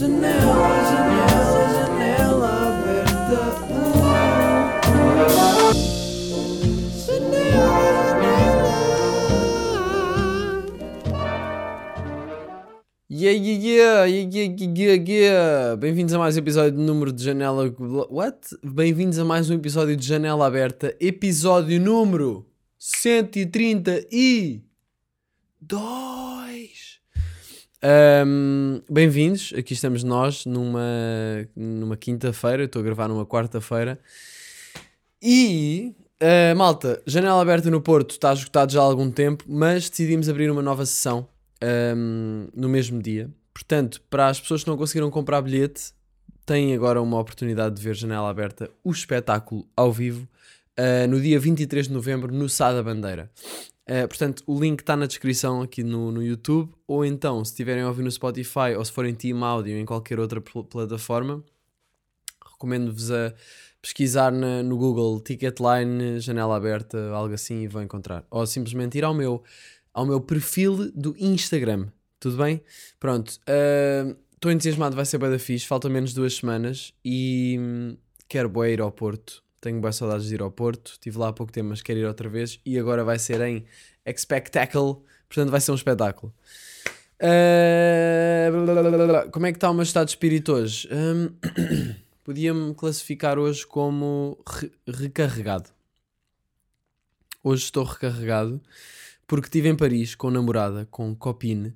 Janela, janela, janela aberta. Yeah, yeah, yeah, yeah, yeah, yeah, yeah. Bem-vindos a mais um episódio de número de Janela. What? Bem-vindos a mais um episódio de Janela Aberta, episódio número 132. Um, Bem-vindos, aqui estamos nós numa, numa quinta-feira. Estou a gravar numa quarta-feira. E Uh, malta, janela aberta no Porto está esgotado já há algum tempo, mas decidimos abrir uma nova sessão um, no mesmo dia. Portanto, para as pessoas que não conseguiram comprar bilhete, têm agora uma oportunidade de ver janela aberta, o espetáculo ao vivo, uh, no dia 23 de novembro, no Sá da Bandeira. Uh, portanto, o link está na descrição aqui no, no YouTube, ou então, se estiverem a ouvir no Spotify ou se forem Team Audio em qualquer outra pl plataforma, recomendo-vos a pesquisar na, no Google Ticketline, janela aberta, algo assim, e vão encontrar. Ou simplesmente ir ao meu, ao meu perfil do Instagram. Tudo bem? Pronto. Estou uh, entusiasmado, vai ser bem da fixe. Falta menos duas semanas e hum, quero bem ir ao Porto. Tenho boas saudades de ir ao Porto. Estive lá há pouco tempo, mas quero ir outra vez. E agora vai ser em Expectacle. Portanto, vai ser um espetáculo. Uh, como é que está o meu estado de espírito hoje? Um, Podia-me classificar hoje como re recarregado. Hoje estou recarregado porque estive em Paris com namorada, com Copine,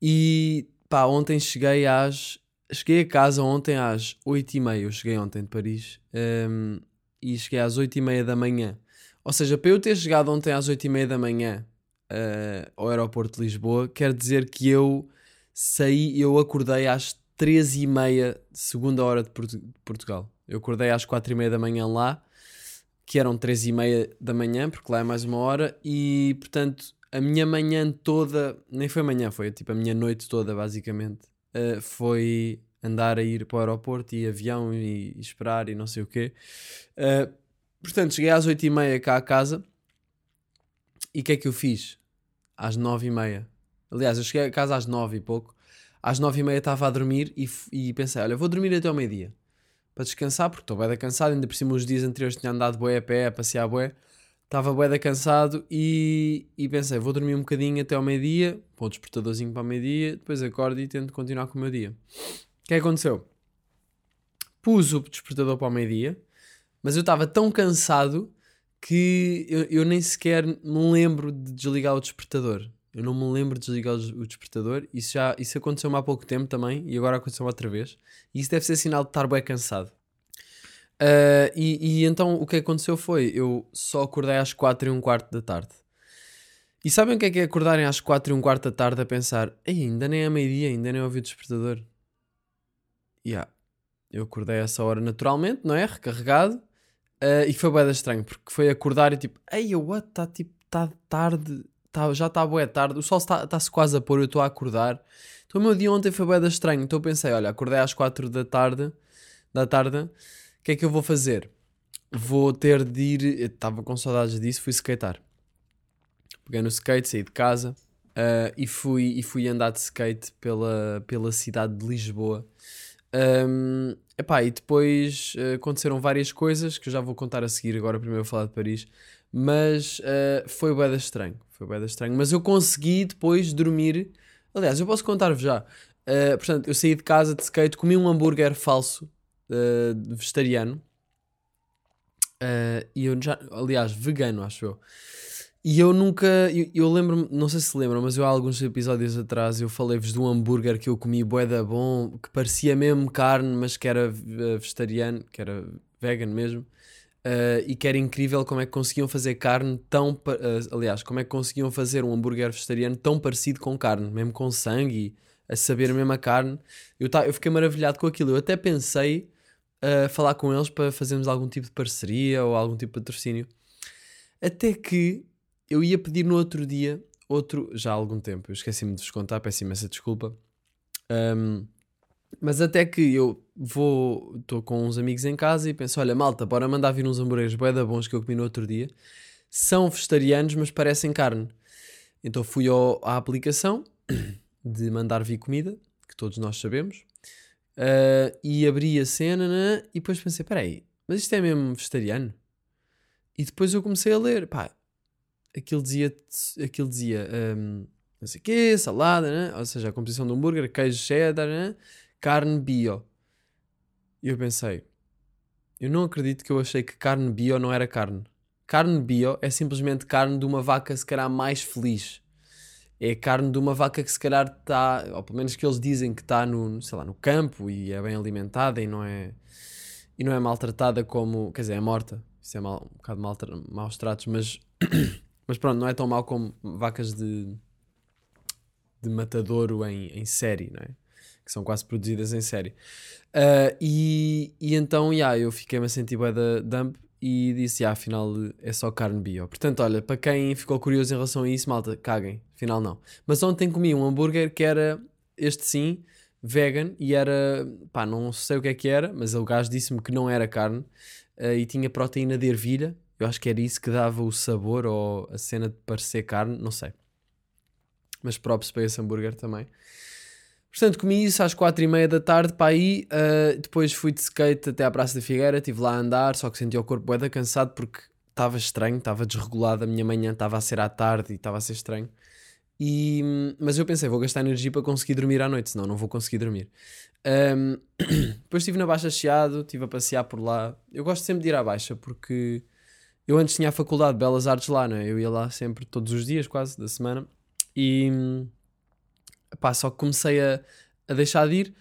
e pá, ontem cheguei às. Cheguei a casa ontem às 8h30. Eu cheguei ontem de Paris um, e cheguei às 8h30 da manhã. Ou seja, para eu ter chegado ontem às 8h30 da manhã uh, ao aeroporto de Lisboa, quer dizer que eu saí, eu acordei às 13 e meia, segunda hora de, de Portugal. Eu acordei às 4 e meia da manhã lá, que eram 3 e meia da manhã, porque lá é mais uma hora, e portanto a minha manhã toda, nem foi manhã, foi tipo a minha noite toda basicamente, uh, foi andar a ir para o aeroporto e avião e, e esperar e não sei o quê. Uh, portanto, cheguei às 8 e meia cá a casa, e o que é que eu fiz? Às 9 e meia. Aliás, eu cheguei a casa às 9 e pouco, às nove e meia estava a dormir e, e pensei, olha, vou dormir até ao meio-dia. Para descansar, porque estou bem cansado, ainda por cima os dias anteriores tinha andado bué a pé, a passear bué. Estava bué cansado e, e pensei, vou dormir um bocadinho até ao meio-dia, pôr o despertadorzinho para o meio-dia, depois acordo e tento continuar com o meu dia. É que aconteceu? Pus o despertador para o meio-dia, mas eu estava tão cansado que eu, eu, nem sequer me lembro de desligar o despertador. Eu não me lembro de desligar o despertador. Isso já isso aconteceu-me há pouco tempo também e agora aconteceu outra vez. E isso deve ser sinal de estar bem cansado. Uh, e, e, então o que aconteceu foi eu só acordei às 4 e um quarto da tarde. E sabem o que é que é acordarem às 4 e um quarto da tarde a pensar ainda nem é meio-dia, ainda nem ouvi o despertador? Yeah. Eu acordei a essa hora naturalmente, não é? Recarregado. Uh, e foi bem estranho, porque foi acordar e tipo, ei, what? Está tipo, está tarde tá, já está boa tarde, o sol está-se tá quase a pôr, eu estou a acordar. Então o meu dia ontem foi bué estranho, então eu pensei, olha, acordei às 4 da tarde, da tarde, o que é que eu vou fazer? Vou ter de ir, estava com saudades disso, fui skatear. Peguei no skate, saí de casa uh, e, fui, e fui andar de skate pela, pela cidade de Lisboa. Um, epá, e depois uh, aconteceram várias coisas que eu já vou contar a seguir. Agora, primeiro vou falar de Paris, mas uh, foi bem estranho. Foi bem estranho. Mas eu consegui depois dormir. Aliás, eu posso contar-vos já. Uh, portanto, eu saí de casa de skate, comi um hambúrguer falso, vegetariano. E eu já, aliás, vegano, acho eu. E eu nunca, eu, eu lembro-me, não sei se lembram, mas eu há alguns episódios atrás eu falei-vos de um hambúrguer que eu comi boeda bom, que parecia mesmo carne, mas que era vegetariano, que era vegan mesmo. Uh, e que era incrível como é que conseguiam fazer carne tão. Uh, aliás, como é que conseguiam fazer um hambúrguer vegetariano tão parecido com carne, mesmo com sangue, a saber mesmo a carne. Eu, tá, eu fiquei maravilhado com aquilo. Eu até pensei uh, falar com eles para fazermos algum tipo de parceria ou algum tipo de patrocínio. Até que eu ia pedir no outro dia, outro, já há algum tempo, eu esqueci-me de vos contar, peço imensa desculpa. Um, mas até que eu vou, estou com uns amigos em casa e penso: olha, malta, bora mandar vir uns hambúrgueres boeda bons que eu comi no outro dia. São vegetarianos, mas parecem carne. Então fui ao, à aplicação de mandar vir comida, que todos nós sabemos, Uh, e abri a cena né? e depois pensei: peraí, mas isto é mesmo vegetariano? E depois eu comecei a ler, pá, aquilo dizia, aquilo dizia um, não sei o quê, salada, né? ou seja, a composição do hambúrguer, queijo cheddar, né? carne bio. E eu pensei, eu não acredito que eu achei que carne bio não era carne. Carne bio é simplesmente carne de uma vaca se calhar mais feliz. É carne de uma vaca que se calhar está, ou pelo menos que eles dizem que está no, sei lá, no campo e é bem alimentada e não é, e não é maltratada como, quer dizer, é morta. Isso é mal, um bocado mal, maus tratos, mas, mas pronto, não é tão mal como vacas de, de matadouro em, em série, não é? Que são quase produzidas em série. Uh, e, e então, yeah, eu fiquei-me a sentir bué da dump e disse, yeah, afinal é só carne bio. Portanto, olha, para quem ficou curioso em relação a isso, malta, caguem, afinal não. Mas ontem comi um hambúrguer que era, este sim, vegan e era, pá, não sei o que é que era, mas o gajo disse-me que não era carne uh, e tinha proteína de ervilha. Eu acho que era isso que dava o sabor ou a cena de parecer carne, não sei. Mas props para esse hambúrguer também. Portanto, comi isso às quatro e meia da tarde para aí. Uh, depois fui de skate até à Praça da Figueira. Estive lá a andar, só que senti o corpo bué cansado porque estava estranho, estava desregulado. A minha manhã estava a ser à tarde e estava a ser estranho. E, mas eu pensei, vou gastar energia para conseguir dormir à noite, senão não vou conseguir dormir. Um, depois estive na Baixa Chiado, estive a passear por lá. Eu gosto sempre de ir à Baixa porque eu antes tinha a Faculdade de Belas Artes lá, não é? Eu ia lá sempre, todos os dias quase, da semana. E Pá, só que comecei a, a deixar de ir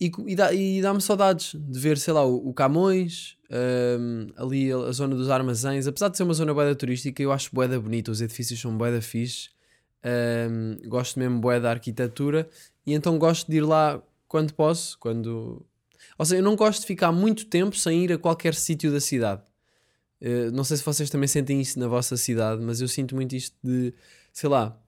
e, e, dá, dá-me saudades de ver, sei lá, o, o Camões, um, ali a, a, zona dos armazéns. Apesar de ser uma zona boeda turística, eu acho boeda bonita, os edifícios são boeda fixe. Um, gosto mesmo boeda da arquitetura e então gosto de ir lá quando posso, quando... Ou seja, eu não gosto de ficar muito tempo sem ir a qualquer sítio da cidade. Uh, não sei se vocês também sentem isso na vossa cidade, mas eu sinto muito isto de, sei lá,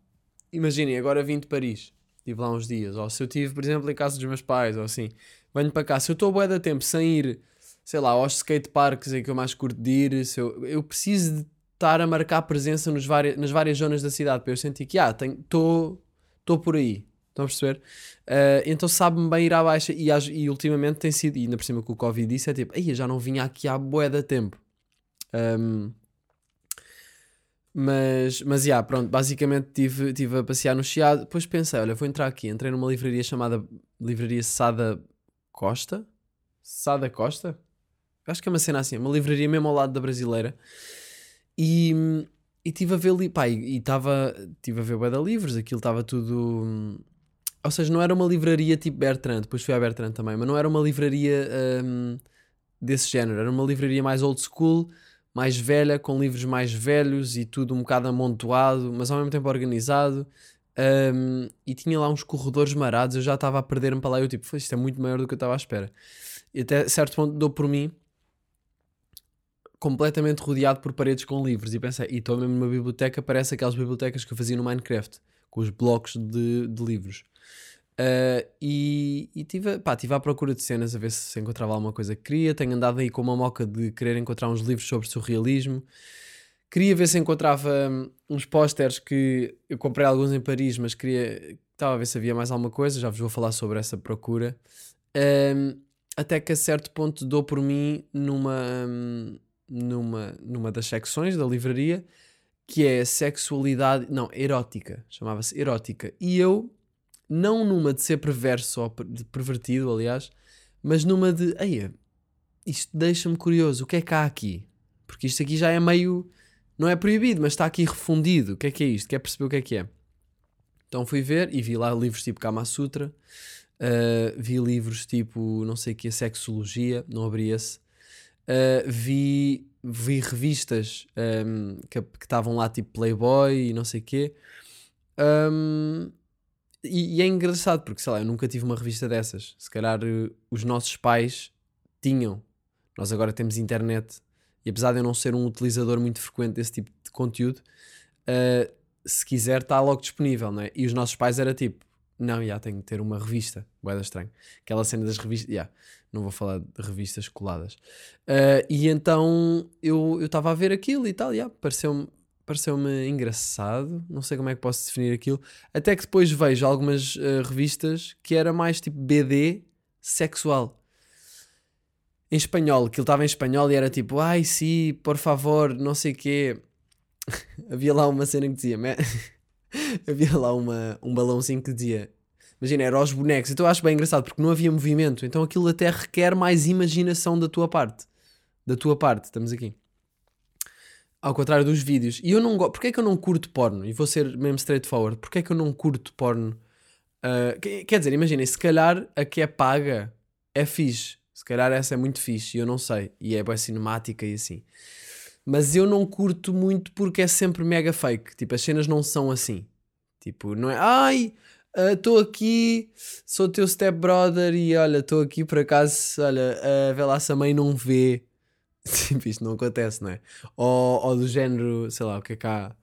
imaginem, agora vim de Paris Estive lá uns dias. Ou se eu estive, por exemplo, em casa dos meus pais, ou assim, venho para cá. Se eu estou boa da tempo sem ir, sei lá, aos skateparks em que eu mais curto de ir, se eu, eu preciso de estar a marcar presença nos várias, nas várias zonas da cidade para eu sentir que, ah, estou por aí. Estão a perceber? Uh, então sabe-me bem ir à baixa e, e, ultimamente tem sido, e ainda por cima com o Covid disse, é tipo, aí já não vinha aqui há bué da tempo. Um, mas, mas, yeah, pronto, basicamente estive tive a passear no Chiado. Depois pensei, olha, vou entrar aqui. Entrei numa livraria chamada Livraria Sada Costa. Sada Costa? Acho que é uma cena assim, uma livraria mesmo ao lado da brasileira. E, e estive a ver pá, e estava, estive a ver da livros, aquilo estava tudo. Ou seja, não era uma livraria tipo Bertrand, depois fui a Bertrand também, mas não era uma livraria um, desse género, era uma livraria mais old school mais velha, com livros mais velhos e tudo um bocado amontoado, mas ao mesmo tempo organizado. Um, e tinha lá uns corredores marados, eu já estava a perder-me para lá. Eu tipo, isto é muito maior do que eu estava à espera. E até certo ponto dou por mim completamente rodeado por paredes com livros. E pensei, e estou mesmo numa biblioteca, parece aquelas bibliotecas que eu fazia no Minecraft, com os blocos de, de livros. Uh, e estive tive à procura de cenas a ver se encontrava alguma coisa que queria. Tenho andado aí com uma moca de querer encontrar uns livros sobre surrealismo. Queria ver se encontrava hum, uns pósteres que eu comprei alguns em Paris, mas queria. Estava a ver se havia mais alguma coisa. Já vos vou falar sobre essa procura. Um, até que a certo ponto dou por mim numa, hum, numa, numa das secções da livraria que é sexualidade. Não, erótica. Chamava-se erótica. E eu não numa de ser perverso ou de pervertido, aliás, mas numa de, eia, isto deixa-me curioso, o que é que há aqui? Porque isto aqui já é meio, não é proibido, mas está aqui refundido, o que é que é isto? Quer perceber o que é que é? Então fui ver e vi lá livros tipo Kama Sutra, uh, vi livros tipo, não sei o que, Sexologia, não abri esse, uh, vi, vi revistas um, que estavam lá tipo Playboy e não sei o quê, um, e, e, é engraçado porque, sei lá, eu nunca tive uma revista dessas. Se calhar uh, os nossos pais tinham. Nós agora temos internet e apesar de eu não ser um utilizador muito frequente desse tipo de conteúdo, uh, se quiser está logo disponível, não é? E os nossos pais era tipo, não, já tenho que ter uma revista. Boeda estranho. Aquela cena das revistas, já, não vou falar de revistas coladas. Uh, e então eu estava a ver aquilo e tal, já, pareceu-me pareceu-me engraçado, não sei como é que posso definir aquilo. Até que depois vejo algumas uh, revistas que era mais tipo BD sexual. Em espanhol, que ele estava em espanhol e era tipo, ai sim, por favor, não sei quê. Havia lá uma cena que dizia, havia lá uma, um balãozinho que dizia, imagina, era aos bonecos. Então eu acho bem engraçado porque não havia movimento, então aquilo até requer mais imaginação da tua parte. Da tua parte, estamos aqui. Ao contrário dos vídeos. E eu não gosto. Porquê é que eu não curto porno? E vou ser mesmo straightforward. Porquê é que eu não curto porno? Uh, que- quer dizer, imaginem, se calhar a que é paga é fixe. Se calhar essa é muito fixe eu não sei. E é bem cinemática e assim. Mas eu não curto muito porque é sempre mega fake. Tipo, as cenas não são assim. Tipo, não é. Ai, estou aqui, sou teu stepbrother e olha, estou aqui por acaso. Olha, uh, vê lá se a mãe não vê. Tipo, isto não acontece, não é? Ou, ou do género, sei lá, o que é há.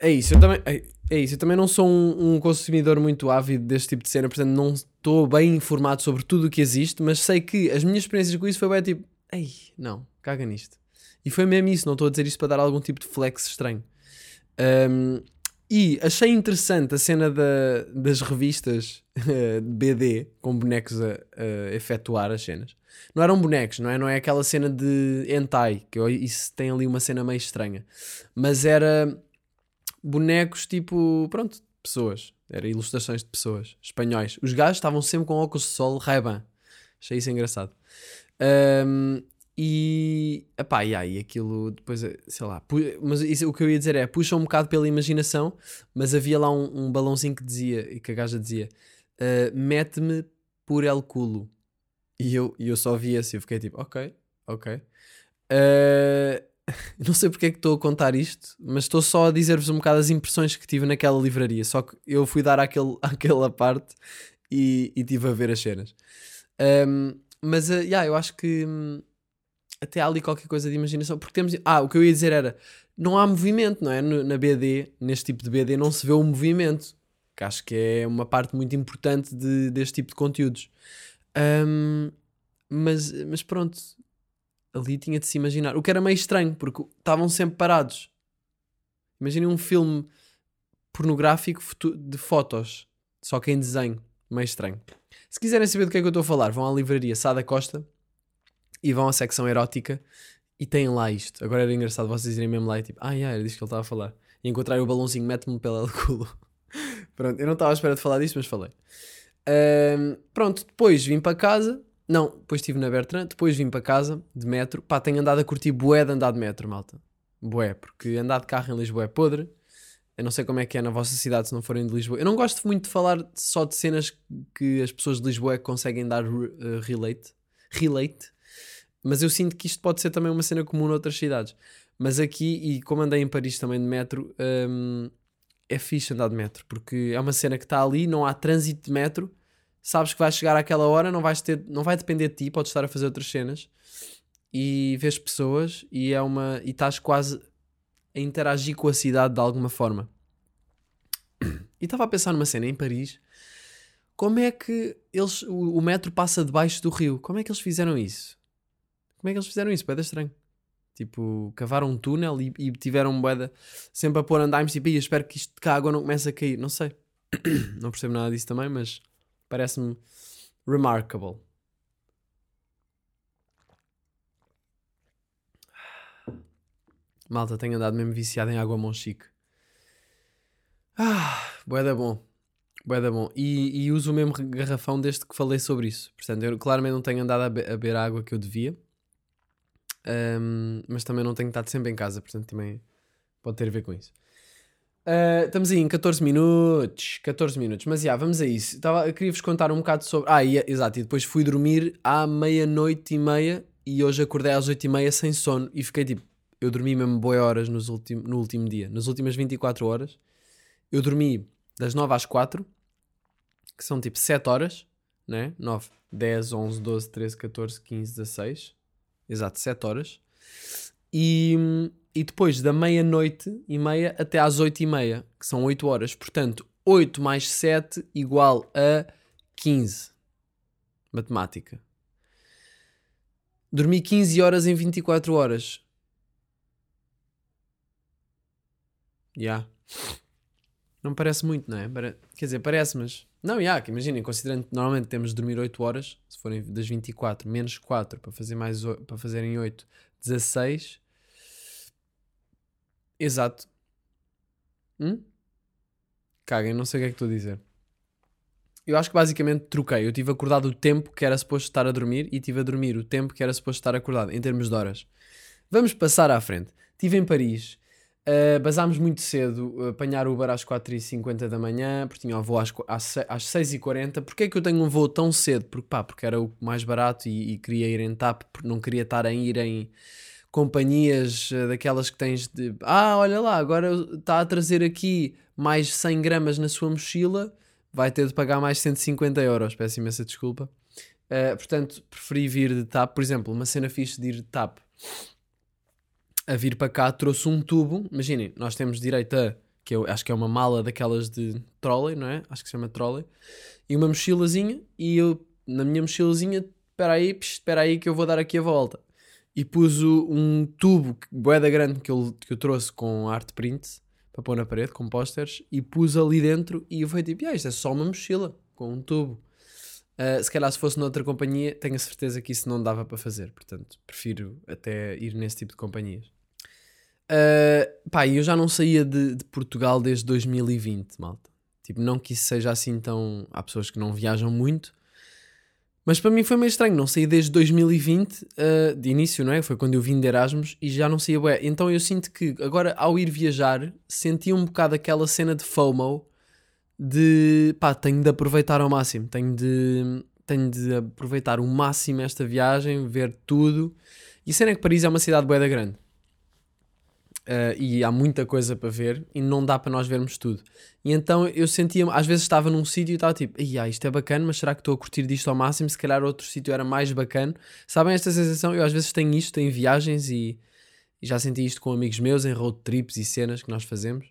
É isso, eu também, é, isso, eu também não sou um, um consumidor muito ávido deste tipo de cena, portanto não estou bem informado sobre tudo o que existe, mas sei que as minhas experiências com isso foi bem tipo, ei, não, caga nisto. E foi mesmo isso, não estou a dizer isto para dar algum tipo de flex estranho. Um, e achei interessante a cena da- das revistas eh, de BD com bonecos a, a efetuar as cenas. Não eram bonecos, não é? Não é aquela cena de hentai, que eu- isso tem ali uma cena meio estranha. Mas era bonecos tipo, pronto, pessoas. Era ilustrações de pessoas, espanhóis. Os gajos estavam sempre com óculos de sol Ray-Ban. Achei isso engraçado. Ahm, e, epá, e aí aquilo depois, eh, sei lá, mas isso, o que eu ia dizer é, puxa um bocado pela imaginação, mas havia lá um, um balãozinho que dizia, e que a gaja dizia, ah, mete-me por el culo. E eu, e eu só vi esse e fiquei tipo, ok, ok. Ah, não sei porque é que estou a contar isto, mas estou só a dizer-vos um bocado as impressões que tive naquela livraria. Só que eu fui dar àquele, àquela parte e, e tive a ver as cenas. Ahm, mas, ah, yeah, eu acho que hum, até há ali qualquer coisa de imaginação. Porque temos. Ah, o que eu ia dizer era: não há movimento, não é? Na BD, neste tipo de BD, não se vê o movimento. Que acho que é uma parte muito importante de- deste tipo de conteúdos. Ahm, mas, mas pronto, ali tinha de se imaginar. O que era meio estranho, porque estavam sempre parados. Imaginem um filme pornográfico de fotos, só que em desenho. Meio estranho. Se quiserem saber do que é que eu estou a falar, vão à livraria Sada Costa e vão à secção erótica e têm lá isto. Agora era engraçado vocês irem mesmo lá e tipo, ah, yeah, disto que ele estava a falar. E encontrarem o balãozinho, mete-me pela culo. Pronto, eu não estava à espera de falar disto, mas falei. Ahm, pronto, depois vim para casa. Não, depois estive na Bertrand. Depois vim para casa de metro. Pá, tenho andado a curtir bué de andar de metro, malta. Bué, porque andar de carro em Lisboa é podre. Eu não sei como é que é na vossa cidade se não forem de Lisboa. Eu não gosto muito de falar só de cenas que as pessoas de Lisboa conseguem dar eh, relate. Relate. Mas eu sinto que isto pode ser também uma cena comum noutras cidades. Mas aqui, e como andei em Paris também de metro, hum, é fixe andar de metro, porque é uma cena que está ali, não há trânsito de metro, sabes que vais chegar àquela hora, não, vais ter, não vai depender de ti, podes estar a fazer outras cenas e vês pessoas e é uma e estás quase a interagir com a cidade de alguma forma. E estava a pensar numa cena em Paris. Como é que eles, o, o metro passa debaixo do rio? Como é que eles fizeram isso? Como é que eles fizeram isso? Boeda estranho. Tipo, cavaram um túnel e, e tiveram boeda sempre a pôr andaimes tipo, "Ih, eu espero que isto que a água não comece a cair. Não sei. não percebo nada disso também, mas parece-me remarkable. Malta, tenho andado mesmo viciado em água Monchique. Ah, boeda bom. Boeda bom. E, e uso o mesmo garrafão desde que falei sobre isso. Portanto, eu claramente não tenho andado a, be- a beber a água que eu devia. Ahm, mas também não tenho estado sempre em casa, portanto também pode ter a ver com isso. Ah, estamos aí em 14 minutos. 14 minutos. Mas já, vamos a isso. Tava, eu queria vos contar um bocado sobre. Ah, e, exato. E depois fui dormir à meia-noite e meia. E hoje acordei às 8 e meia sem sono. E fiquei tipo. Eu dormi mesmo boas horas nos ultim, no último dia. Nas últimas 24 horas. Eu dormi das 9 às 4. Que são tipo 7 horas. Né? 9, 10, 11, 12, 13, 14, 15, 16. Exato, 7 horas. E, e depois da meia-noite e meia até às 8 e meia, que são 8 horas. Portanto, 8 mais 7 igual a 15. Matemática. Dormi 15 horas em 24 horas. Já. Não parece muito, não é? Quer dizer, parece, mas. Não, já, que imaginem, considerando que normalmente temos de dormir 8 horas, se forem das 24, menos 4 para, fazer mais, oi- para fazerem 8, 16. Exato. Hum? Caguem, não sei o que é que estou a dizer. Eu acho que basicamente troquei. Eu tive acordado o tempo que era suposto estar a dormir e tive a dormir o tempo que era suposto estar acordado, em termos de horas. Vamos passar à frente. Estive em Paris, uh, basámos muito cedo, uh, apanhar Uber às 4h50 da manhã, porque tinha o voo às, às, se- às 6h40. Porquê é que eu tenho um voo tão cedo? Porque, pá, porque era o mais barato e, e queria ir em TAP, porque não queria estar a ir em companhias uh, daquelas que tens de... Ah, olha lá, agora está a trazer aqui mais 100 gramas na sua mochila, vai ter de pagar mais 150 euros. Peço imensa desculpa. Uh, portanto, preferi vir de TAP. Por exemplo, uma cena fixe de ir de TAP a vir para cá trouxe um tubo. Imaginem, nós temos direito a, que eu acho que é uma mala daquelas de trolley, não é? Acho que se chama trolley. E uma mochilazinha. E eu, na minha mochilazinha, espera aí, espera aí que eu vou dar aqui a volta. E pus um tubo, boeda grande, que eu, que eu trouxe com art print para pôr na parede, com posters, e pus ali dentro. E eu fui tipo, ah, isto é só uma mochila com um tubo. Uh, se calhar se fosse noutra companhia, tenho a certeza que isso não dava para fazer. Portanto, prefiro até ir nesse tipo de companhias. Uh, pá, eu já não saía de, de Portugal desde 2020, malta. Tipo, não que isso seja assim tão. Há pessoas que não viajam muito. Mas para mim foi meio estranho. Não saí desde 2020, uh, de início, não é? Foi quando eu vim de Erasmus e já não saía bué. Então eu sinto que agora, ao ir viajar, senti um bocado aquela cena de FOMO de pá, tenho de aproveitar ao máximo, tenho de, tenho de aproveitar o máximo esta viagem, ver tudo. E a cena é que Paris é uma cidade bué da grande. Uh, e há muita coisa para ver e não dá para nós vermos tudo. E então eu sentia, às vezes estava num sítio e estava tipo, isto é bacana, mas será que estou a curtir disto ao máximo? Se calhar outro sítio era mais bacana. Sabem esta sensação? Eu às vezes tenho isto em viagens e, e já senti isto com amigos meus em road trips e cenas que nós fazemos.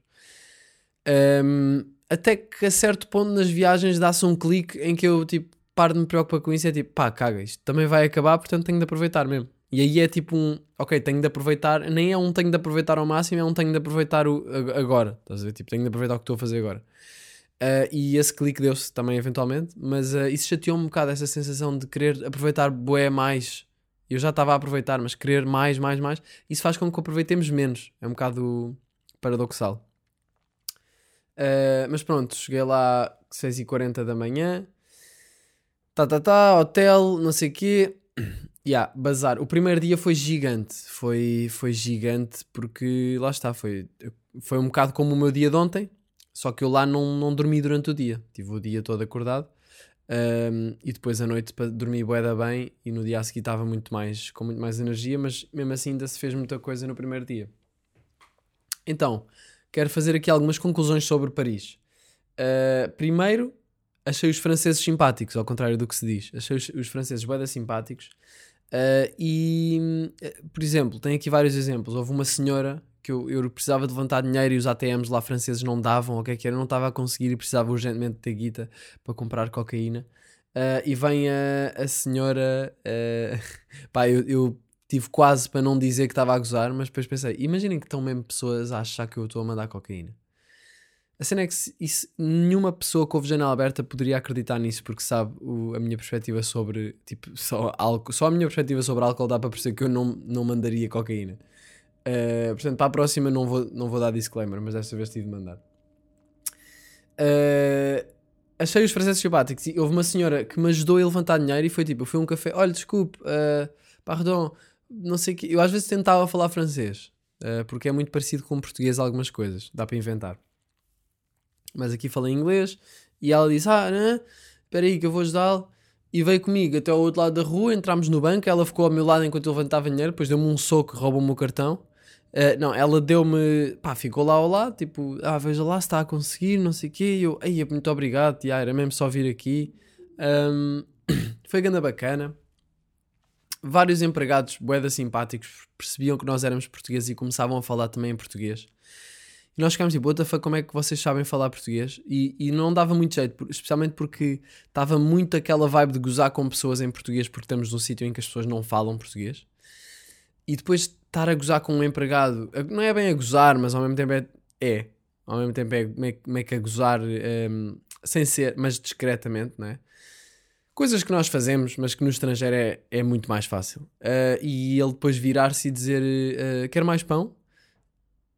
Um, até que a certo ponto nas viagens dá-se um clique em que eu tipo paro de me preocupar com isso e é tipo, pá, caga, isto também vai acabar, portanto tenho de aproveitar mesmo. E aí é tipo um, ok, tenho de aproveitar, nem é um tenho de aproveitar ao máximo, é um tenho de aproveitar o, ag- agora. Estás a ver? Tipo, tenho de aproveitar o que estou a fazer agora. Uh, e esse clique deu-se também eventualmente, mas uh, isso chateou-me um bocado, essa sensação de querer aproveitar bué mais. Eu já estava a aproveitar, mas querer mais, mais, mais, isso faz com que aproveitemos menos. É um bocado paradoxal. Uh, mas pronto, cheguei lá 6h40 da manhã. Tá, tá, tá, hotel, não sei o quê. Yeah, bazar. O primeiro dia foi gigante. Foi, foi gigante porque lá está. Foi, foi um bocado como o meu dia de ontem. Só que eu lá não, não dormi durante o dia. Tive o dia todo acordado. Um, e depois à noite dormir bué bem. E no dia a seguir estava muito mais, com muito mais energia. Mas mesmo assim ainda se fez muita coisa no primeiro dia. Então, quero fazer aqui algumas conclusões sobre Paris. Uh, primeiro, achei os franceses simpáticos, ao contrário do que se diz. Achei os, os franceses bué simpáticos. Uh, e, uh, por exemplo, tem aqui vários exemplos. Houve uma senhora que eu, eu precisava de levantar dinheiro e os ATMs lá franceses não davam, o que é que era, não estava a conseguir e precisava urgentemente ter guita para comprar cocaína. Uh, e vem a, a senhora. pá, eu, eu tive quase para não dizer que estava a gozar, mas depois pensei: imaginem que estão mesmo pessoas a achar que eu estou a mandar cocaína. A cena é que isso, nenhuma pessoa com a janela aberta poderia acreditar nisso porque sabe o, a minha perspectiva sobre tipo, só, álcool, só a minha perspectiva sobre álcool dá para perceber que eu não, não mandaria cocaína. Uh, portanto, para a próxima não vou, não vou dar disclaimer, mas desta vez tive de mandar. Uh, achei os franceses simpáticos e houve uma senhora que me ajudou a levantar dinheiro e foi tipo, eu fui a um café, olha, desculpe, uh, pardon, não sei o que. Eu às vezes tentava falar francês, uh, porque é muito parecido com português algumas coisas, dá para inventar mas aqui falei inglês, e ela disse, ah, né? espera aí que eu vou ajudá-lo, e veio comigo até ao outro lado da rua, entramos no banco, ela ficou ao meu lado enquanto eu levantava dinheiro, depois deu-me um soco, roubou-me o meu cartão, uh, não, ela deu-me, pá, ficou lá ao lado, tipo, ah, veja lá se está a conseguir, não sei o quê, e eu, ei, muito obrigado, tia, era mesmo só vir aqui, um, foi ganda bacana, vários empregados, boedas simpáticos, percebiam que nós éramos portugueses e começavam a falar também em português, e nós ficámos tipo, what como é que vocês sabem falar português? E, e não dava muito jeito, especialmente porque estava muito aquela vibe de gozar com pessoas em português porque estamos num sítio em que as pessoas não falam português. E depois estar a gozar com um empregado, não é bem a gozar, mas ao mesmo tempo é. é ao mesmo tempo é meio que a gozar, um, sem ser, mas discretamente, não é? Coisas que nós fazemos, mas que no estrangeiro é, é muito mais fácil. Uh, e ele depois virar-se e dizer: uh, Quer mais pão?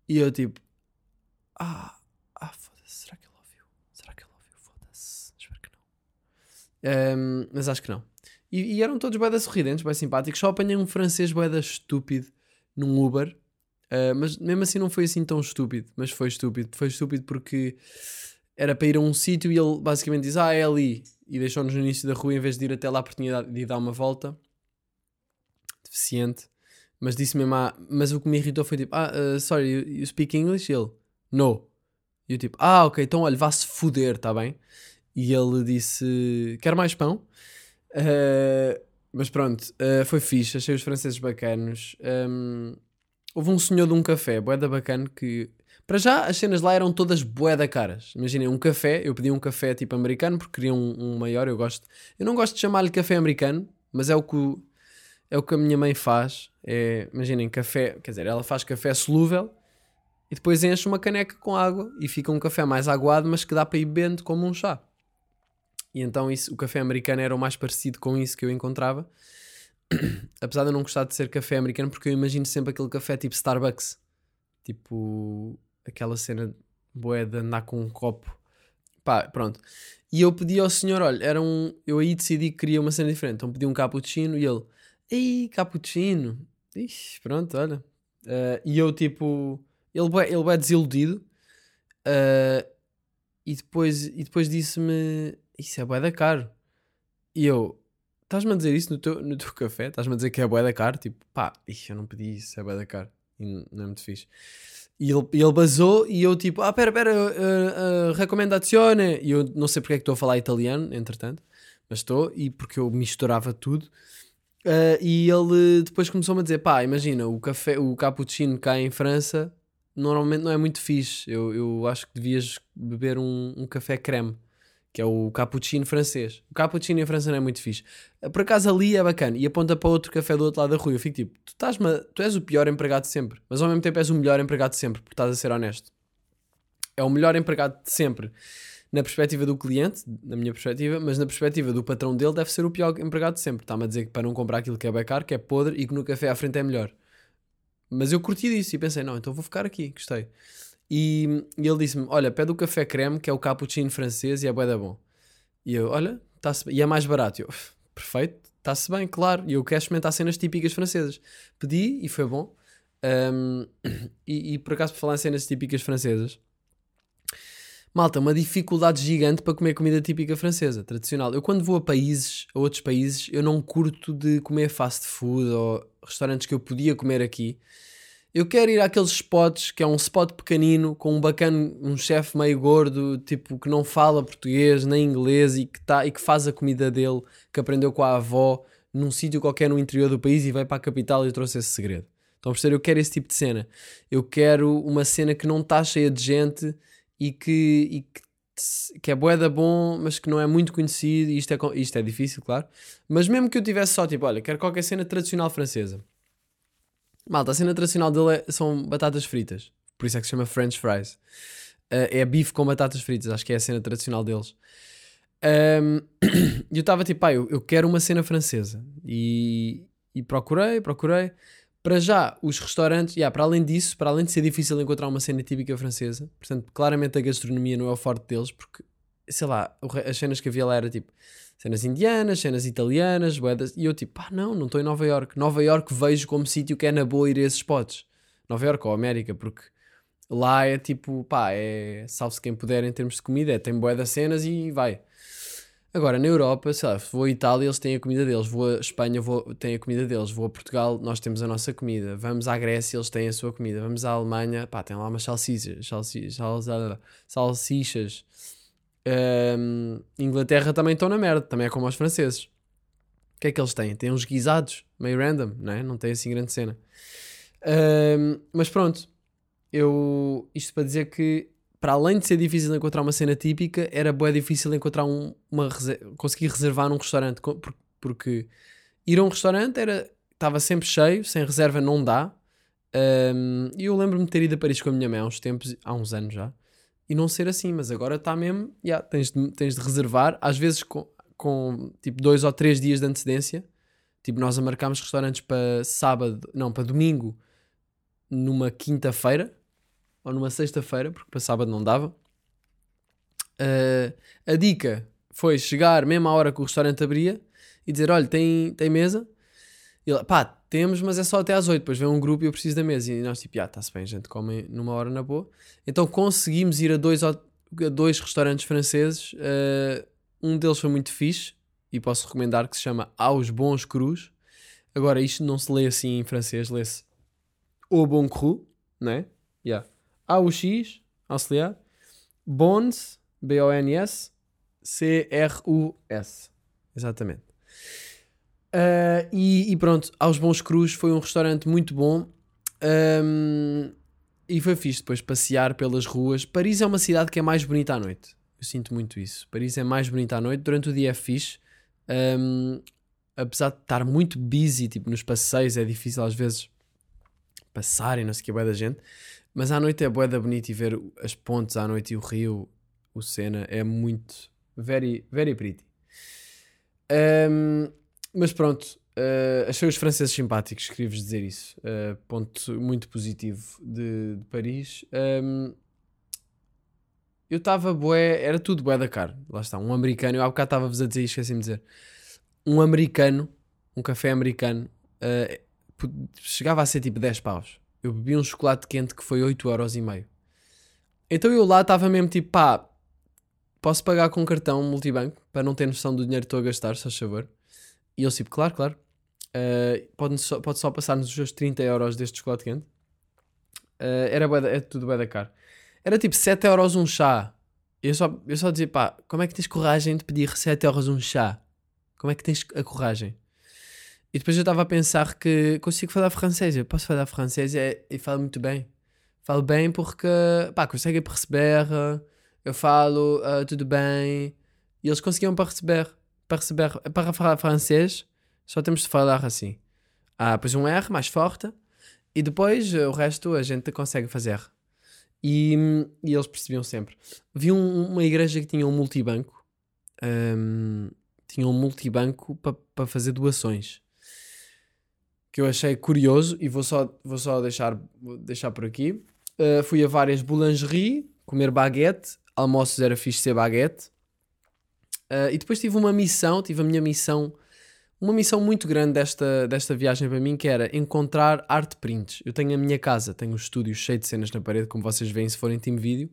E eu tipo: Ah, ah foda-se, será que ele ouviu? Será que ele ouviu? Foda-se, espero que não. Um, mas acho que não. E, e eram todos boedas sorridentes, bem simpáticos. Só apanhei um francês boeda estúpido num Uber. Uh, mas mesmo assim não foi assim tão estúpido. Mas foi estúpido. Foi estúpido porque era para ir a um sítio e ele basicamente diz: Ah, é ali. E deixou-nos no início da rua em vez de ir até lá a oportunidade de ir dar uma volta. Deficiente. Mas disse mesmo: ah, Mas o que me irritou foi tipo: Ah, uh, sorry, you, you speak English? E ele: No. E eu tipo: Ah, ok, então olha, vá-se foder, tá bem? E ele disse: Quer mais pão? Uh, mas pronto, uh, foi fixe, achei os franceses bacanos. Um, houve um senhor de um café, boeda bacana, que para já as cenas lá eram todas boeda caras. Imaginem, um café, eu pedi um café tipo americano porque queria um, um maior. Eu gosto, eu não gosto de chamar-lhe café americano, mas é o que é o que a minha mãe faz. É, imaginem, café, quer dizer, ela faz café solúvel e depois enche uma caneca com água e fica um café mais aguado, mas que dá para ir bebendo como um chá. E então isso, o café americano era o mais parecido com isso que eu encontrava. Apesar de eu não gostar de ser café americano, porque eu imagino sempre aquele café tipo Starbucks. Tipo, aquela cena boa de andar com um copo. Pá, pronto. E eu pedi ao senhor, olha, era um. Eu aí decidi que queria uma cena diferente. Então pedi um cappuccino e ele, ei, cappuccino. Ixi, pronto, olha. Uh, e eu tipo. Ele, ele é desiludido. Uh, e depois, e depois disse-me: Isso é bué da caro. E eu: Estás-me a dizer isso no teu, no teu café? Estás-me a dizer que é bué da caro? Tipo, pá, eu não pedi isso, é bué da caro. E não é muito fixe. E ele, ele basou e eu tipo, ah, pera, pera, uh, uh, recomendazione. E eu não sei porque é que estou a falar italiano, entretanto, mas estou, e porque eu misturava tudo. Uh, e ele depois começou-me a dizer, pá, imagina, o café, o cappuccino cá em França normalmente não é muito fixe. Eu, eu acho que devias beber um, um café creme, que é o cappuccino francês. O cappuccino em França não é muito fixe. Por acaso ali é bacana e aponta para outro café do outro lado da rua. Eu fico tipo, tu, estás tu és o pior empregado de sempre, mas ao mesmo tempo és o melhor empregado de sempre, porque estás a ser honesto. É o melhor empregado de sempre. Na perspectiva do cliente, na minha perspectiva, mas na perspectiva do patrão dele, deve ser o pior empregado de sempre. Está-me a dizer que para não comprar aquilo que é bem que é podre e que no café à frente é melhor. Mas eu curti disso e pensei, não, então vou ficar aqui, gostei. E, e ele disse-me: Olha, pede o café creme, que é o cappuccino francês, e é bué da bom. E eu, olha, tá e é mais barato. E eu, perfeito, está-se bem, claro. E eu quero experimentar cenas típicas francesas. Pedi e foi bom. Um, e, e, por acaso, por falar em cenas típicas francesas, malta, uma dificuldade gigante para comer comida típica francesa, tradicional. Eu, quando vou a países, a outros países, eu não curto de comer fast food ou restaurantes que eu podia comer aqui. Eu quero ir àqueles spots que é um spot pequenino com um bacana, um chefe meio gordo, tipo que não fala português nem inglês e que, tá, e que faz a comida dele que aprendeu com a avó num sítio qualquer no interior do país e vai para a capital e trouxe esse segredo. Então, por eu quero esse tipo de cena. Eu quero uma cena que não está cheia de gente e que, e que, que é boeda bom, mas que não é muito conhecido. E isto é, isto é difícil, claro. Mas mesmo que eu tivesse só, tipo, olha, quero qualquer cena tradicional francesa Malta, a cena tradicional dele é, são batatas fritas. Por isso é que se chama French fries. Uh, é bife com batatas fritas. Acho que é a cena tradicional deles. Um, eu estava tipo, pá, eu, eu, quero uma cena francesa. E, e procurei, procurei. Para já, os restaurantes, yeah, para além disso, para além de ser difícil encontrar uma cena típica francesa, portanto, claramente a gastronomia não é o forte deles, porque, sei lá, as cenas que havia lá era tipo cenas indianas, cenas italianas, boedas, e eu tipo, pá, não, não estou em Nova York. Nova York vejo como sítio que é na boa ir a esses spots. Nova York ou América, porque lá é tipo, pá, é salve-se quem puder em termos de comida, é, tem boedas cenas e vai. Agora, na Europa, sei lá, vou a Itália, eles têm a comida deles, vou a Espanha, vou, têm a comida deles, vou a Portugal, nós temos a nossa comida, vamos à Grécia, eles têm a sua comida, vamos à Alemanha, pá, tem lá umas salsichas, salsichas, salsichas um, Inglaterra também estão na merda, também é como os franceses. O que é que eles têm? Têm uns guisados, meio random, não é? Não tem assim grande cena. Um, mas pronto, eu, isto para dizer que para além de ser difícil encontrar uma cena típica, era bué difícil encontrar um, uma conseguir reservar num restaurante, porque ir a um restaurante era estava sempre cheio, sem reserva não dá. E eu lembro-me de ter ido a Paris com a minha mãe há uns tempos, há uns anos já, e não ser assim, mas agora está mesmo, yeah, tens, de, tens de reservar, às vezes com, com tipo dois ou três dias de antecedência. Tipo, nós a marcámos restaurantes para sábado, não, para domingo, numa quinta-feira ou numa sexta-feira, porque para sábado não dava. Uh, a dica foi chegar mesmo à hora que o restaurante abria e dizer: Olha, tem, tem mesa? E ele, pá, temos, mas é só até às 8. Depois vem um grupo e eu preciso da mesa. E nós, tipo, ah, está-se bem, gente come numa hora na boa. Então conseguimos ir a dois, a dois restaurantes franceses. Uh, um deles foi muito fixe e posso recomendar que se chama Aos Bons Crus. Agora, isto não se lê assim em francês, lê-se Au Bon Cru, né? Yeah. A-U-X, auxiliar. Bons, B-O-N-S, C-R-U-S. Exatamente. Uh, e, e, pronto, aos bons crus foi um restaurante muito bom. Um, e foi fixe depois passear pelas ruas. Paris é uma cidade que é mais bonita à noite. Eu sinto muito isso. Paris é mais bonita à noite. Durante o dia é fixe. Um, apesar de estar muito busy, tipo nos passeios, é difícil às vezes passar e não sei o que é da gente. Mas à noite é boa da bonita e ver as pontes à noite e o rio, o Sena, é muito very, very pretty. Um, mas pronto, uh, achei os franceses simpáticos, queria-vos dizer isso. Uh, ponto muito positivo de, de Paris. Um, eu estava bué, era tudo bué da caro. Lá está, um americano, eu há bocado estava-vos a dizer, esqueci-me de dizer. Um americano, um café americano, uh, chegava a ser tipo 10 paus. Eu bebi um chocolate quente que foi 8 euros e meio. Então eu lá estava mesmo tipo, pá, posso pagar com cartão multibanco para não ter noção do dinheiro que estou a gastar, se faz favor. E eu tipo, claro, claro. Uh, pode, só, pode só passar nos seus 30 euros deste chocolate quente. Uh, era, bué, é tudo bem da caro. Era tipo 7 euros um chá. Eu só, eu só dizia, pá, como é que tens coragem de pedir 7 euros um chá? Como é que tens a coragem? E depois eu estava a pensar que consigo falar francês. Eu posso falar francês e, e falo muito bem. Falo bem porque, pá, conseguem perceber eu falo uh, tudo bem. E eles conseguiam perceber, perceber. Para falar francês, só temos de falar assim. Ah, depois um R mais forte. E depois o resto a gente consegue fazer. E, e eles percebiam sempre. Vi um, uma igreja que tinha um multibanco. Um, tinha um multibanco para pa fazer doações. Que eu achei curioso e vou só, vou só deixar, vou deixar por aqui. Uh, fui a várias boulangeries comer baguete almoços era fixe ser baguete. Uh, e depois tive uma missão, tive a minha missão, uma missão muito grande desta, desta viagem para mim, que era encontrar art prints. Eu tenho a minha casa, tenho um estúdio cheio de cenas na parede, como vocês veem se forem team vídeo,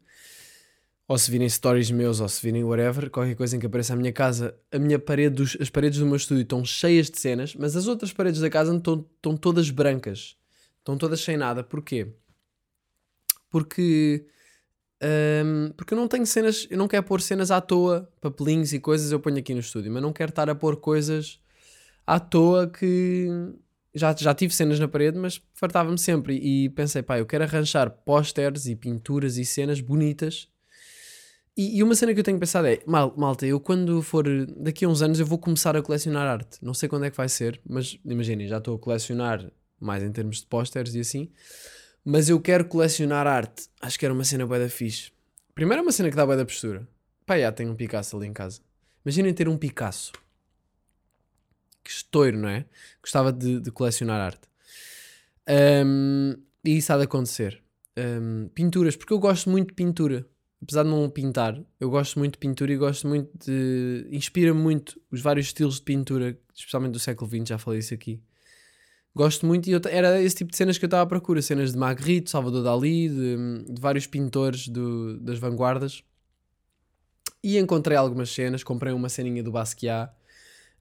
ou se virem stories meus, ou se virem whatever, qualquer coisa em que apareça a minha casa, a minha parede, dos, as paredes do meu estúdio estão cheias de cenas, mas as outras paredes da casa estão, estão todas brancas, estão todas sem nada. Porquê? Porque um, porque eu não tenho cenas, eu não quero pôr cenas à toa, papelinhos e coisas eu ponho aqui no estúdio, mas não quero estar a pôr coisas à toa que já, já tive cenas na parede, mas fartava-me sempre. E, pensei, pá, eu quero arranjar pósteres e pinturas e cenas bonitas. E, e, uma cena que eu tenho pensado é, mal, malta, eu quando for daqui a uns anos eu vou começar a colecionar arte. Não sei quando é que vai ser, mas imaginem, já estou a colecionar mais em termos de pósteres e assim. Mas eu quero colecionar arte. Acho que era uma cena bué da fixe. Primeiro é uma cena que dá bué da postura. Pá, já tenho um Picasso ali em casa. Imaginem ter um Picasso. Que estouro, não é? Gostava de, de colecionar arte. Um, e isso há de acontecer. Um, pinturas, porque eu gosto muito de pintura. Apesar de não pintar, eu gosto muito de pintura e gosto muito de. Inspira-me muito os vários estilos de pintura, especialmente do século XX, já falei isso aqui. Gosto muito e eu, era esse tipo de cenas que eu estava à procura. Cenas de Magritte, Salvador Dali, de, de vários pintores do, das vanguardas. E encontrei algumas cenas, comprei uma ceninha do Basquiat.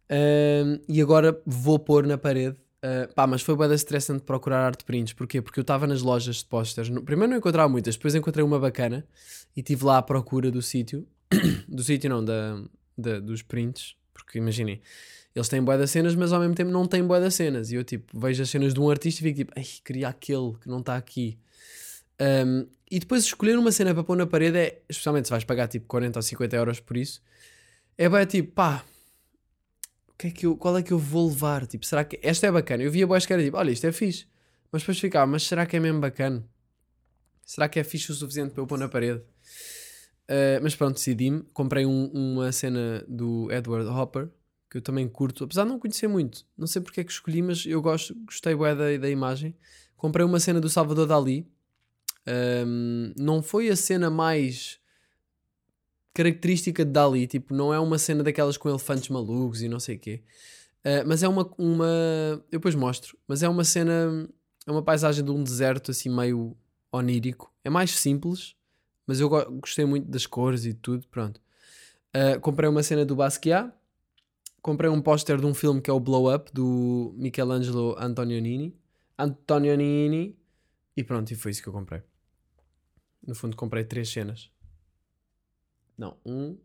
Uh, e agora vou pôr na parede. Uh, pá, mas foi bem estressante procurar arte prints. Porquê? Porque eu estava nas lojas de posters. Primeiro não encontrava muitas, depois encontrei uma bacana e estive lá à procura do sítio. do sítio não, da, da, dos prints. Porque imaginem, eles têm boé das cenas, mas ao mesmo tempo não têm boé das cenas. E eu, tipo, vejo as cenas de um artista e fico tipo, ai, queria aquele que não está aqui. Um, e depois escolher uma cena para pôr na parede é, especialmente se vais pagar tipo 40 ou 50 euros por isso, é bem tipo, pá, que é que eu, qual é que eu vou levar? Tipo, será que esta é bacana? Eu via boas que era tipo, olha, isto é fixe. Mas depois ficava, mas será que é mesmo bacana? Será que é fixe o suficiente para eu pôr na parede? Uh, mas pronto, decidi-me. Comprei um- uma cena do Edward Hopper, que eu também curto, apesar de não conhecer muito. Não sei porque é que escolhi, mas eu gosto, gostei bué da, da imagem. Comprei uma cena do Salvador Dali. Um, não foi a cena mais característica de Dali, tipo, não é uma cena daquelas com elefantes malucos e não sei o quê. Uh, mas é uma, uma. Eu depois mostro. Mas é uma cena. É uma paisagem de um deserto assim meio onírico. É mais simples, mas eu go- gostei muito das cores e tudo. Pronto. Uh, comprei uma cena do Basquiat. Comprei um póster de um filme que é o Blow Up do Michelangelo Antonioni. Antonioni. E pronto, e foi isso que eu comprei. No fundo, comprei três cenas. Não, um,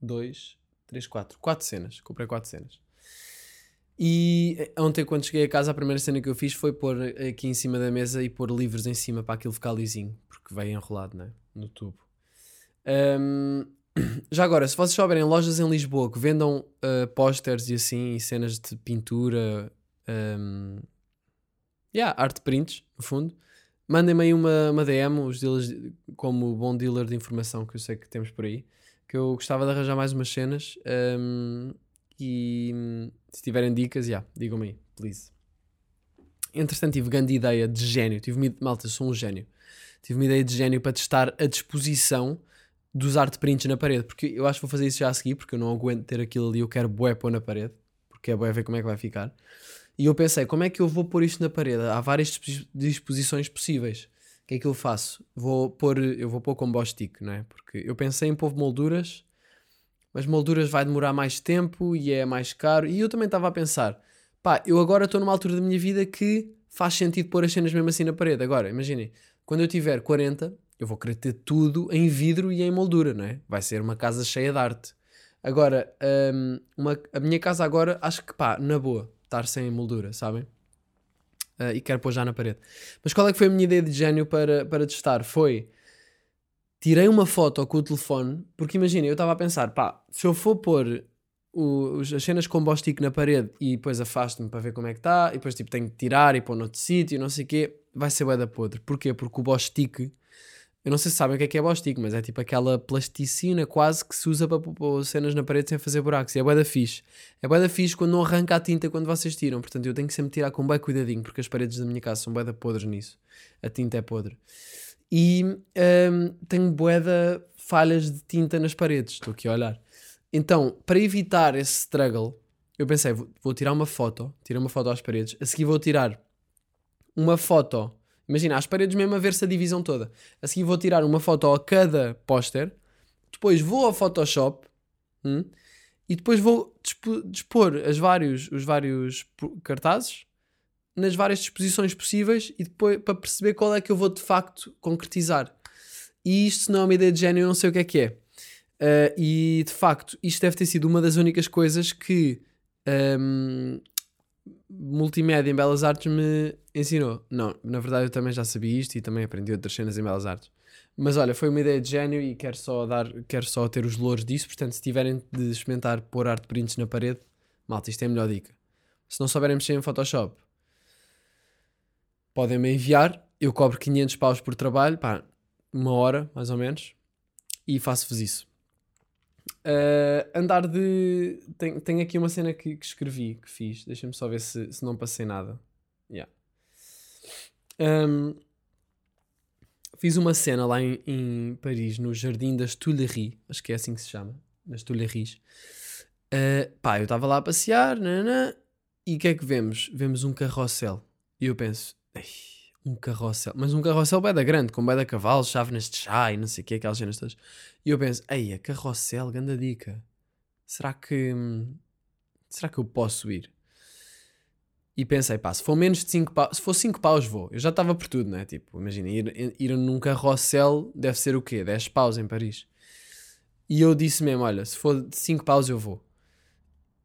dois, três, quatro. Quatro cenas. Comprei quatro cenas. E eh, ontem, quando cheguei a casa, a primeira cena que eu fiz foi pôr aqui em cima da mesa e pôr livros em cima para aquilo ficar lisinho, porque veio enrolado né? no tubo. Ahm, já agora, se vocês souberem lojas em Lisboa que vendam ah, posters e assim, e cenas de pintura, um, yeah, art prints, no fundo, mandem-me aí uma, uma DM, os dealers, como bom dealer de informação que eu sei que temos por aí, que eu gostava de arranjar mais umas cenas. ahm, e hum, se tiverem dicas, já, digam-me aí, please. Entretanto, tive grande ideia de gênio. Tive uma, malta, sou um gênio. Tive uma ideia de gênio para testar a disposição dos art prints na parede. Porque eu acho que vou fazer isso já a seguir, porque eu não aguento ter aquilo ali. Eu quero bué pôr na parede, porque é bué ver como é que vai ficar. E eu pensei, como é que eu vou pôr isto na parede? Há várias disposi- disposições possíveis. O que é que eu faço? Vou pôr, eu vou pôr com boss não é? Porque eu pensei em pôr molduras, mas molduras vai demorar mais tempo e é mais caro. E eu também estava a pensar, pá, eu agora estou numa altura da minha vida que faz sentido pôr as cenas mesmo assim na parede. Agora, imaginem, quando eu tiver 40, eu vou querer ter tudo em vidro e em moldura, não é? Vai ser uma casa cheia de arte. Agora, hum, uma- a minha casa agora, acho que pá, na boa, estar sem moldura, sabem? Ah, e quero pôr já na parede. Mas qual é que foi a minha ideia de gênio para, para testar? Foi tirei uma foto com o telefone, porque imagina, eu estava a pensar, pá, se eu for pôr o- as cenas com bostico na parede e depois afasto-me para ver como é que está, e depois tipo tenho que tirar e pôr noutro sítio, não sei o quê, vai ser bué da podre. Porquê? Porque o bostico, eu não sei se sabem o que é que é bostico, mas é tipo aquela plasticina quase que se usa para pôr- cenas na parede sem fazer buracos, e é bué da fixe. É bué da fixe quando não arranca a tinta quando vocês tiram, portanto eu tenho que sempre tirar com bem cuidadinho, porque as paredes da minha casa são bué da podres nisso. A tinta é podre. E hum, tenho de falhas de tinta nas paredes, estou aqui a olhar. Então, para evitar esse struggle, eu pensei, vou, vou tirar uma foto, tirei uma foto às paredes, a seguir vou tirar uma foto, imagina, às paredes mesmo a ver-se a divisão toda. A seguir vou tirar uma foto a cada póster, depois vou ao Photoshop hum, e depois vou dispo- dispor as vários, os vários cartazes nas várias disposições possíveis e depois para perceber qual é que eu vou de facto concretizar. E isto, se não é uma ideia de gênio, eu não sei o que é que é. Uh, e de facto, isto deve ter sido uma das únicas coisas que um, multimédia em Belas Artes me ensinou. Não, na verdade eu também já sabia isto e também aprendi outras cenas em Belas Artes. Mas olha, foi uma ideia de gênio e quero só dar, quero só ter os louros disso. Portanto, se tiverem de experimentar pôr art prints na parede, malta, isto é a melhor dica. Se não souberem mexer em Photoshop, podem me enviar. Eu cobro 500 paus por trabalho, pá, uma hora mais ou menos, e faço-vos isso. Uh, andar de. Tenho, tenho aqui uma cena que, que escrevi, que fiz. Deixa-me só ver se, se não passei nada. Yeah. Um, fiz uma cena lá em, em Paris, no Jardim das Tuileries, acho que é assim que se chama, das Tuileries. Uh, pá, eu estava lá a passear, nananã, e o que é que vemos? Vemos um carrossel. E eu penso, "Ei, um carrossel, mas um carrossel bem da grande, com bem da cavalo, chávenas de chá e não sei o que, aquelas cenas todas. E eu penso, ei, a carrossel, grande dica. Será que. Será que eu posso ir? E pensei, pá, se for menos de 5 paus, se for 5 paus vou. Eu já estava por tudo, né? Tipo, imagina, ir, ir num carrossel deve ser o quê? 10 paus em Paris. E eu disse mesmo, olha, se for de 5 paus eu vou.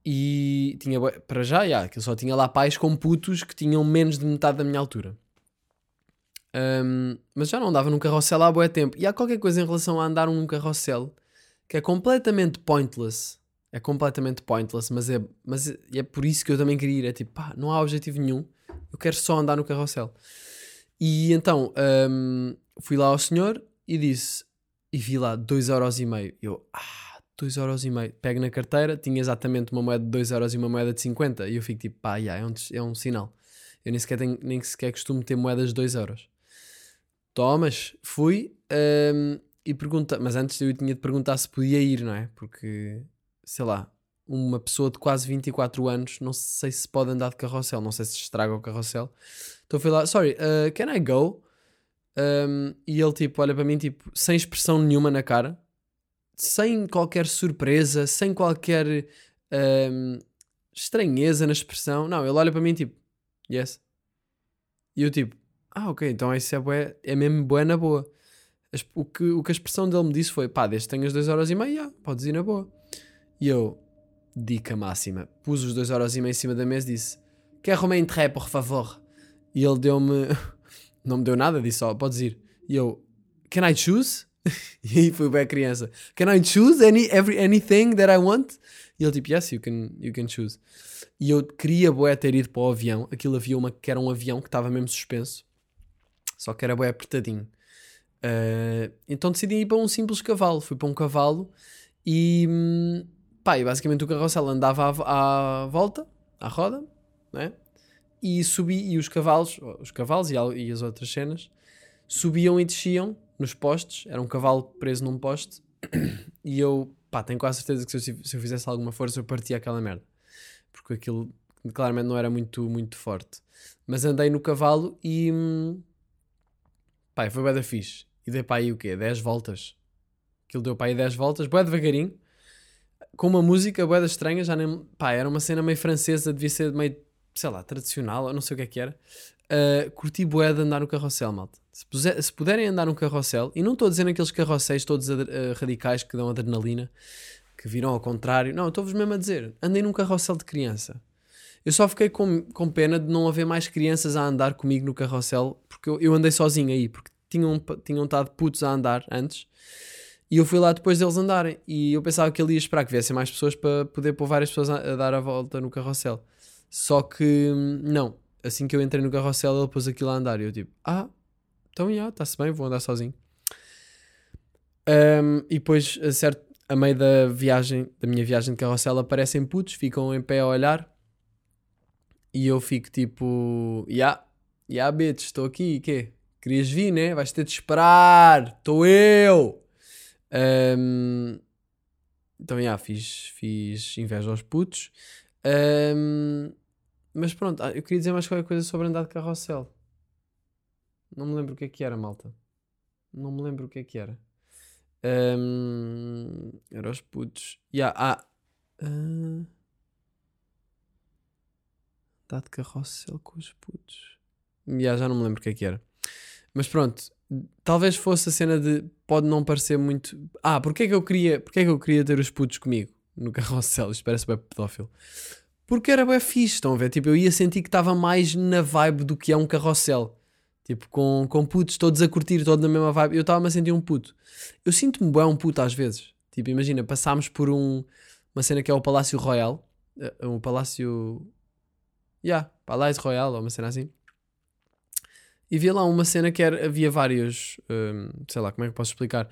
E tinha, para já, já, que eu só tinha lá pais com putos que tinham menos de metade da minha altura. Um, mas já não andava num carrossel há bué tempo. E há qualquer coisa em relação a andar num carrossel que é completamente pointless. É completamente pointless, mas é, mas é por isso que eu também queria ir. É tipo, pá, não há objetivo nenhum. Eu quero só andar no carrossel. E então um, fui lá ao senhor e disse: e vi lá 2,5€. Eu, ah, 2,5€. Pego na carteira, tinha exatamente uma moeda de 2€ e uma moeda de 50 e eu fico tipo, pá, yeah, é, um, é um sinal. Eu nem sequer, tenho, nem sequer costumo ter moedas de 2€. Tomas, fui hum, e pergunta, mas antes eu tinha de perguntar se podia ir, não é? Porque, sei lá, uma pessoa de quase 24 anos, não sei se pode andar de carrossel, não sei se estraga o carrossel. Então fui lá, sorry, uh, can I go? Um, e ele tipo olha para mim tipo sem expressão nenhuma na cara, sem qualquer surpresa, sem qualquer um, estranheza na expressão. Não, ele olha para mim tipo, yes. E eu tipo, ah ok, então isso é, bué, é mesmo bué na boa. O que, o que a expressão dele me disse foi, pá, desde que tenhas 2 horas e meia, yeah, podes ir na boa. E eu, dica máxima, pus os 2 horas e meia em cima da mesa e disse, quer uma entrée, por favor? E ele deu-me, não me deu nada, disse só, podes ir. E eu, can I choose? e aí foi bem criança, can I choose any, every, anything that I want? E ele tipo, yes, you can, you can choose. E eu queria bué ter ido para o avião, aquilo havia uma que era um avião que estava mesmo suspenso, só que era bué apertadinho. Uh, então decidi ir para um simples cavalo. Fui para um cavalo e, hum, pá, e basicamente o carrossel andava à, à volta, à roda, né? e subi, e os cavalos, os cavalos e, e as outras cenas, subiam e desciam nos postes. Era um cavalo preso num poste e eu, pá, tenho quase certeza que se eu, se eu fizesse alguma força eu partia aquela merda, porque aquilo claramente não era muito, muito forte. Mas andei no cavalo e. hum, Pá, foi bué da fixe. E dei para aí o quê? 10 voltas. Aquilo deu para aí 10 voltas, bué devagarinho. Com uma música bué estranha, já nem... Pá, era uma cena meio francesa, devia ser meio, sei lá, tradicional, eu não sei o que é que era. Uh, curti bué de andar no carrossel, malta. Se, puser- se puderem andar num carrossel, e não estou a dizer naqueles carrosséis todos uh, radicais que dão adrenalina, que viram ao contrário. Não, estou-vos mesmo a dizer. Andei num carrossel de criança. Eu só fiquei com, com pena de não haver mais crianças a andar comigo no carrossel, porque eu, eu andei sozinho aí, porque tinham, tinham estado putos a andar antes, e eu fui lá depois deles andarem, e eu pensava que ele ia esperar que viessem mais pessoas para poder pôr várias pessoas a, a dar a volta no carrossel. Só que, hum, não, assim que eu entrei no carrossel, ele pôs aquilo a andar, e eu tipo, ah, então já, está-se bem, vou andar sozinho. Hum, e depois, a, certo, a meio da viagem, da minha viagem de carrossel, aparecem putos, ficam em pé a olhar, e eu fico tipo, ya, yeah, ya yeah, estou aqui, quê? Querias vir, né? Vais ter de esperar, estou eu. Ahm, então, já, fiz, fiz inveja aos putos. Ahm, mas pronto, ah, eu queria dizer mais qualquer coisa sobre andar de carrossel. Não me lembro o que é que era, malta. Não me lembro o que é que era. Ahm, era os putos. Ya, ah, ah, de carrossel com os putos. Ya, já não me lembro o que é que era. Mas pronto, talvez fosse a cena de pode não parecer muito. Ah, porque é que eu queria, porque é que eu queria ter os putos comigo no carrossel? Isto parece bem pedófilo. Porque era bem fixe, estão a ver? Tipo, eu ia sentir que estava mais na vibe do que é um carrossel. Tipo, com, com putos todos a curtir, todos na mesma vibe. Eu estava-me a sentir um puto. Eu sinto-me bem um puto às vezes. Tipo, imagina, passámos por um, uma cena que é o Palácio Royal. eh, Um palácio. Yeah, Palácio Royal, ou uma cena assim. E via lá uma cena que era, havia vários, hum, sei lá, como é que posso explicar?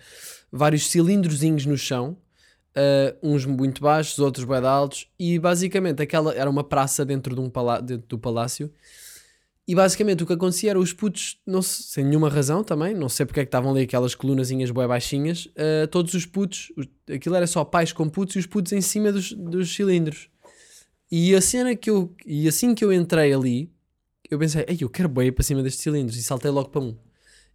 Vários cilindrozinhos no chão, uh, uns muito baixos, outros bem altos, e basicamente aquela era uma praça dentro, de um palá dentro do palácio. E basicamente o que acontecia era os putos, não se- sem nenhuma razão também, não sei porque é que estavam ali aquelas colunazinhas bué baixinhas, uh, todos os putos, os- aquilo era só pais com putos e os putos em cima dos, dos cilindros. E a cena que eu, e assim que eu entrei ali, eu pensei, ei, eu quero bem para cima destes cilindros e saltei logo para um.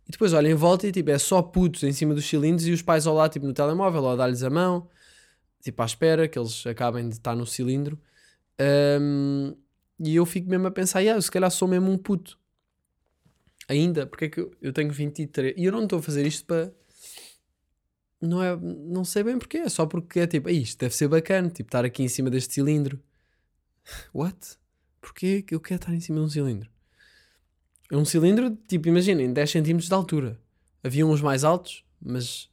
E depois olho em volta e tipo, é só putos em cima dos cilindros e os pais ao lado, tipo, no telemóvel, ou a dar-lhes a mão, tipo, à espera que eles acabem de estar no cilindro. Ahm, e eu fico mesmo a pensar, yeah, se calhar sou mesmo um puto. Ainda, porque é que eu, eu tenho 23 e eu não estou a fazer isto para. Não é, não sei bem porquê, é só porque é tipo, "Ei, isto deve ser bacana, tipo, estar aqui em cima deste cilindro. What? Porquê que eu quero estar em cima de um cilindro? É um cilindro, tipo, imaginem, 10 cm de altura. Havia uns mais altos, mas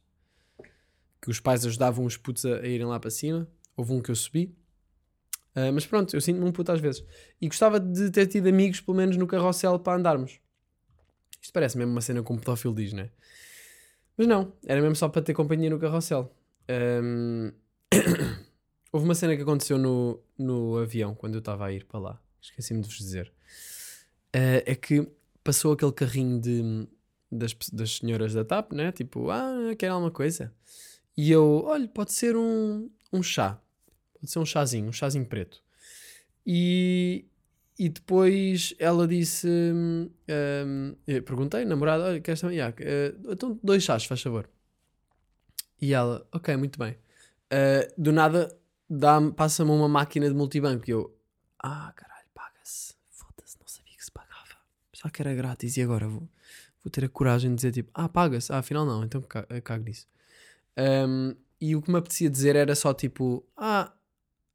que os pais ajudavam os putos a, a irem lá para cima. Houve um que eu subi. Ah, mas pronto, eu sinto-me um puto às vezes. E gostava de ter tido amigos, pelo menos no carrossel, para andarmos. Isto parece mesmo uma cena como o pedófilo diz, não é? Mas não, era mesmo só para ter companhia no carrossel. Ahm, Houve uma cena que aconteceu no, no avião quando eu estava a ir para lá. Esqueci-me de vos dizer. Ah, é que passou aquele carrinho de, das, das senhoras da TAP, né? Tipo, ah, quer alguma coisa? E eu, olha, pode ser um, um chá. Pode ser um chazinho, um chazinho preto. E, e depois ela disse: hum, hum, perguntei, namorada, olha, queres também? Yeah, eh, então, dois chás, faz favor. E ela, ok, muito bem. Eh, do nada, passa-me uma máquina de multibanco. E eu, ah, caralho, paga-se. Foda-se, não sabia que se pagava. Pensava que era grátis e agora vou, vou ter a coragem de dizer tipo, ah, paga-se. Ah, afinal não, então ca- cago nisso. Um, e o que me apetecia dizer era só tipo, ah,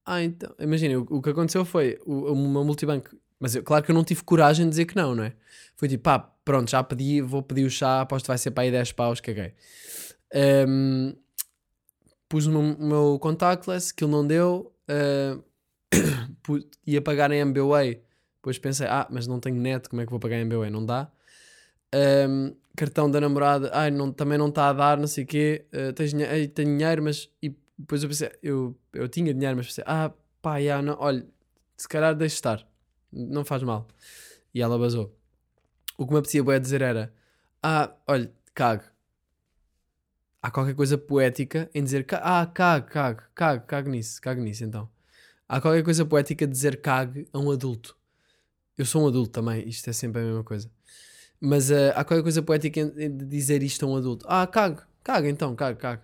ah então. Imagina, o, o que aconteceu foi o, meu multibanco. Mas eu, claro que eu não tive coragem de dizer que não, não é? Foi tipo, pá, pronto, já pedi, vou pedir o chá, aposto que vai ser para aí 10 paus, caguei. Um, pus o meu, o meu contactless, que ele não deu, uh, pu- ia pagar em MBWay. Depois pensei, ah, mas não tenho net, como é que vou pagar em MBWay? Não dá. Um, cartão da namorada, ai, não, também não está a dar, não sei o quê. Uh, tens ei, tenho dinheiro, mas. E depois eu pensei, eu, eu tinha dinheiro, mas pensei, ah, pá, não, olha, se calhar deixa estar, não faz mal. E ela basou. O que me apetecia dizer era, ah, olha, cague. Há qualquer coisa poética em dizer, ah, cague, cague, cague, cague nisso, cague nisso então. Há qualquer coisa poética de dizer cague a um adulto. Eu sou um adulto também, isto é sempre a mesma coisa. Mas ah, há qualquer coisa poética em- dizer isto a um adulto. Ah, cague, cague então, cague, cague.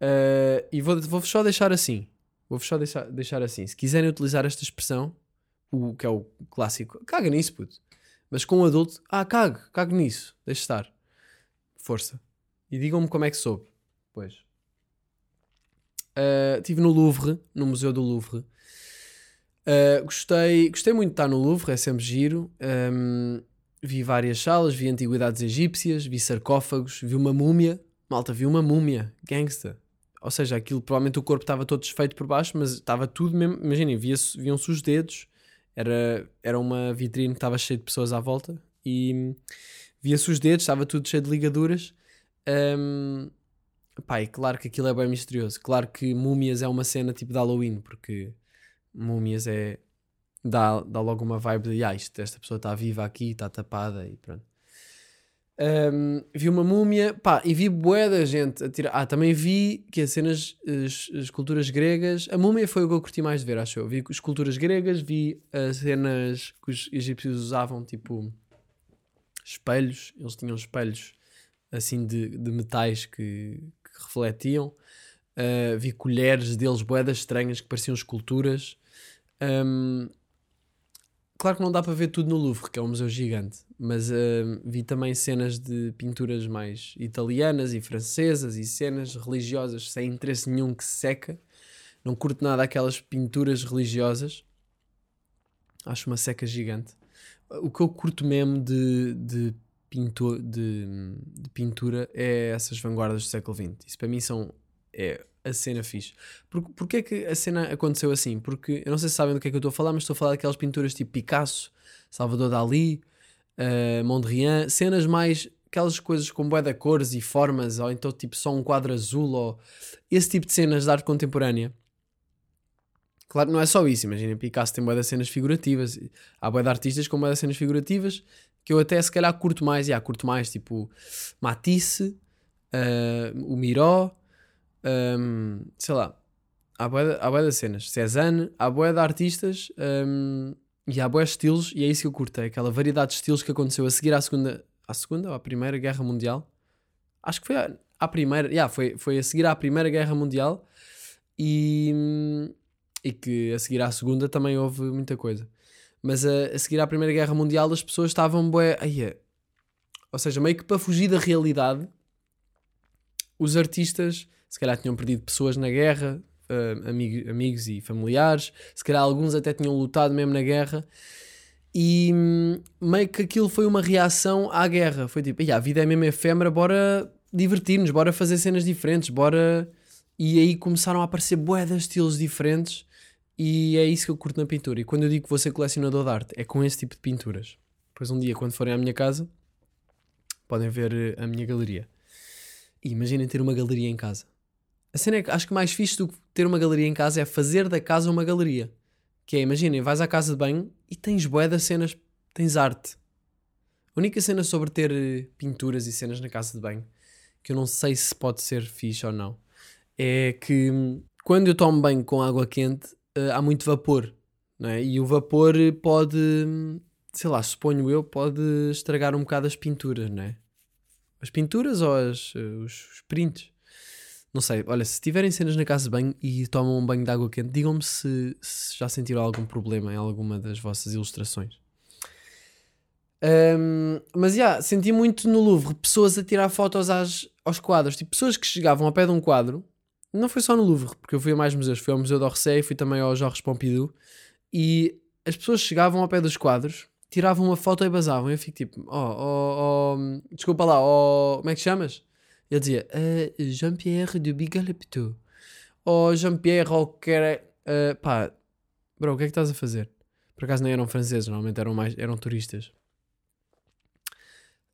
Ah, e vou, vou só deixar assim. Vou só deixar, deixar assim. Se quiserem utilizar esta expressão, o que é o clássico, caga nisso, puto. Mas com um adulto, ah, cague, cague nisso, deixa estar. Força. E digam-me como é que soube. Pois. Ah, Estive no Louvre, no Museu do Louvre. Ah, gostei, gostei muito de estar no Louvre, é sempre giro. Ahm, vi várias salas, vi antiguidades egípcias, vi sarcófagos, vi uma múmia. Malta, vi uma múmia, gangsta. Ou seja, aquilo provavelmente o corpo estava todo desfeito por baixo, mas estava tudo mesmo. Imaginem, viam-se os dedos. Era, era uma vitrine que estava cheia de pessoas à volta e hum, via-se os dedos, estava tudo cheio de ligaduras. Hum, pá, claro que aquilo é bem misterioso. Claro que múmias é uma cena tipo de Halloween, porque múmias é. dá, dá logo uma vibe de ah, isto, esta pessoa está viva aqui, está tapada e pronto. Um, vi uma múmia, pá, e vi bué da gente a tirar. Ah, também vi que as cenas, as, as esculturas gregas. A múmia foi o que eu curti mais de ver, acho eu. Vi esculturas gregas, vi as cenas que os egípcios usavam, tipo espelhos. Eles tinham espelhos assim de, de metais que, que refletiam. Uh, vi colheres deles, boedas estranhas que pareciam esculturas. Um, claro que não dá para ver tudo no Louvre, que é um museu gigante, mas uh, vi também cenas de pinturas mais italianas e francesas e cenas religiosas sem interesse nenhum que se seca. Não curto nada aquelas pinturas religiosas. Acho uma seca gigante. O que eu curto mesmo de, de, pinto, de, de pintura é essas vanguardas do século XX. Isso para mim são é a cena fixe. Por, porquê é que a cena aconteceu assim? Porque eu não sei se sabem do que é que eu estou a falar, mas estou a falar daquelas pinturas tipo Picasso, Salvador Dali, uh, Mondrian, cenas mais aquelas coisas com bué de cores e formas, ou então tipo só um quadro azul, ou esse tipo de cenas de arte contemporânea. Claro não é só isso, imagina, Picasso tem bué de cenas figurativas, há bué de artistas com bué de cenas figurativas que eu até se calhar curto mais, há curto mais tipo Matisse, uh, o Miró, um, sei lá, há bué de cenas, Cézanne, há bué de artistas um, e há bué de estilos, e é isso que eu curto, é aquela variedade de estilos que aconteceu a seguir à segunda, à segunda ou à primeira guerra mundial, acho que foi à, à primeira, yeah, foi, foi a seguir à primeira guerra mundial e, e que a seguir à segunda também houve muita coisa. Mas a, a seguir à primeira guerra mundial as pessoas estavam bué, aí é. ou seja, meio que para fugir da realidade, os artistas se calhar tinham perdido pessoas na guerra, uh, amigo, amigos e familiares, se calhar alguns até tinham lutado mesmo na guerra, e hum, meio que aquilo foi uma reação à guerra. Foi tipo, a vida é mesmo efêmera, bora divertir-nos, bora fazer cenas diferentes, bora. E aí começaram a aparecer bué de estilos diferentes, e é isso que eu curto na pintura. E quando eu digo que vou ser colecionador de arte, é com esse tipo de pinturas. Depois um dia, quando forem à minha casa, podem ver a minha galeria. E imaginem ter uma galeria em casa. A cena é que acho que mais fixe do que ter uma galeria em casa é fazer da casa uma galeria. Que é, imaginem, vais à casa de banho e tens bué de cenas, tens arte. A única cena sobre ter eh, pinturas e cenas na casa de banho, que eu não sei se pode ser fixe ou não, é que hum, quando eu tomo banho com água quente, eh, há muito vapor. Não é? E o vapor pode, sei lá, suponho eu, pode estragar um bocado as pinturas, não é? As pinturas ou as, eh, os, os prints? Não sei, olha, se tiverem cenas na casa de banho e tomam um banho de água quente, digam-me se, se já sentiram algum problema em alguma das vossas ilustrações. Um, mas já, yeah, senti muito no Louvre pessoas a tirar fotos às, aos quadros, tipo pessoas que chegavam ao pé de um quadro. Não foi só no Louvre, porque eu fui a mais museus, fui ao Museu d'Orsay, fui também ao Jorge Pompidou e as pessoas chegavam ao pé dos quadros, tiravam uma foto e basavam. Eu fico tipo, oh, oh, oh desculpa lá, oh, como é que chamas? Ele dizia uh, Jean-Pierre de Bigalepto. Ou Jean-Pierre, ou que era. Uh, pá, bro, o que é que estás a fazer? Por acaso nem eram franceses, normalmente eram, mais, eram turistas.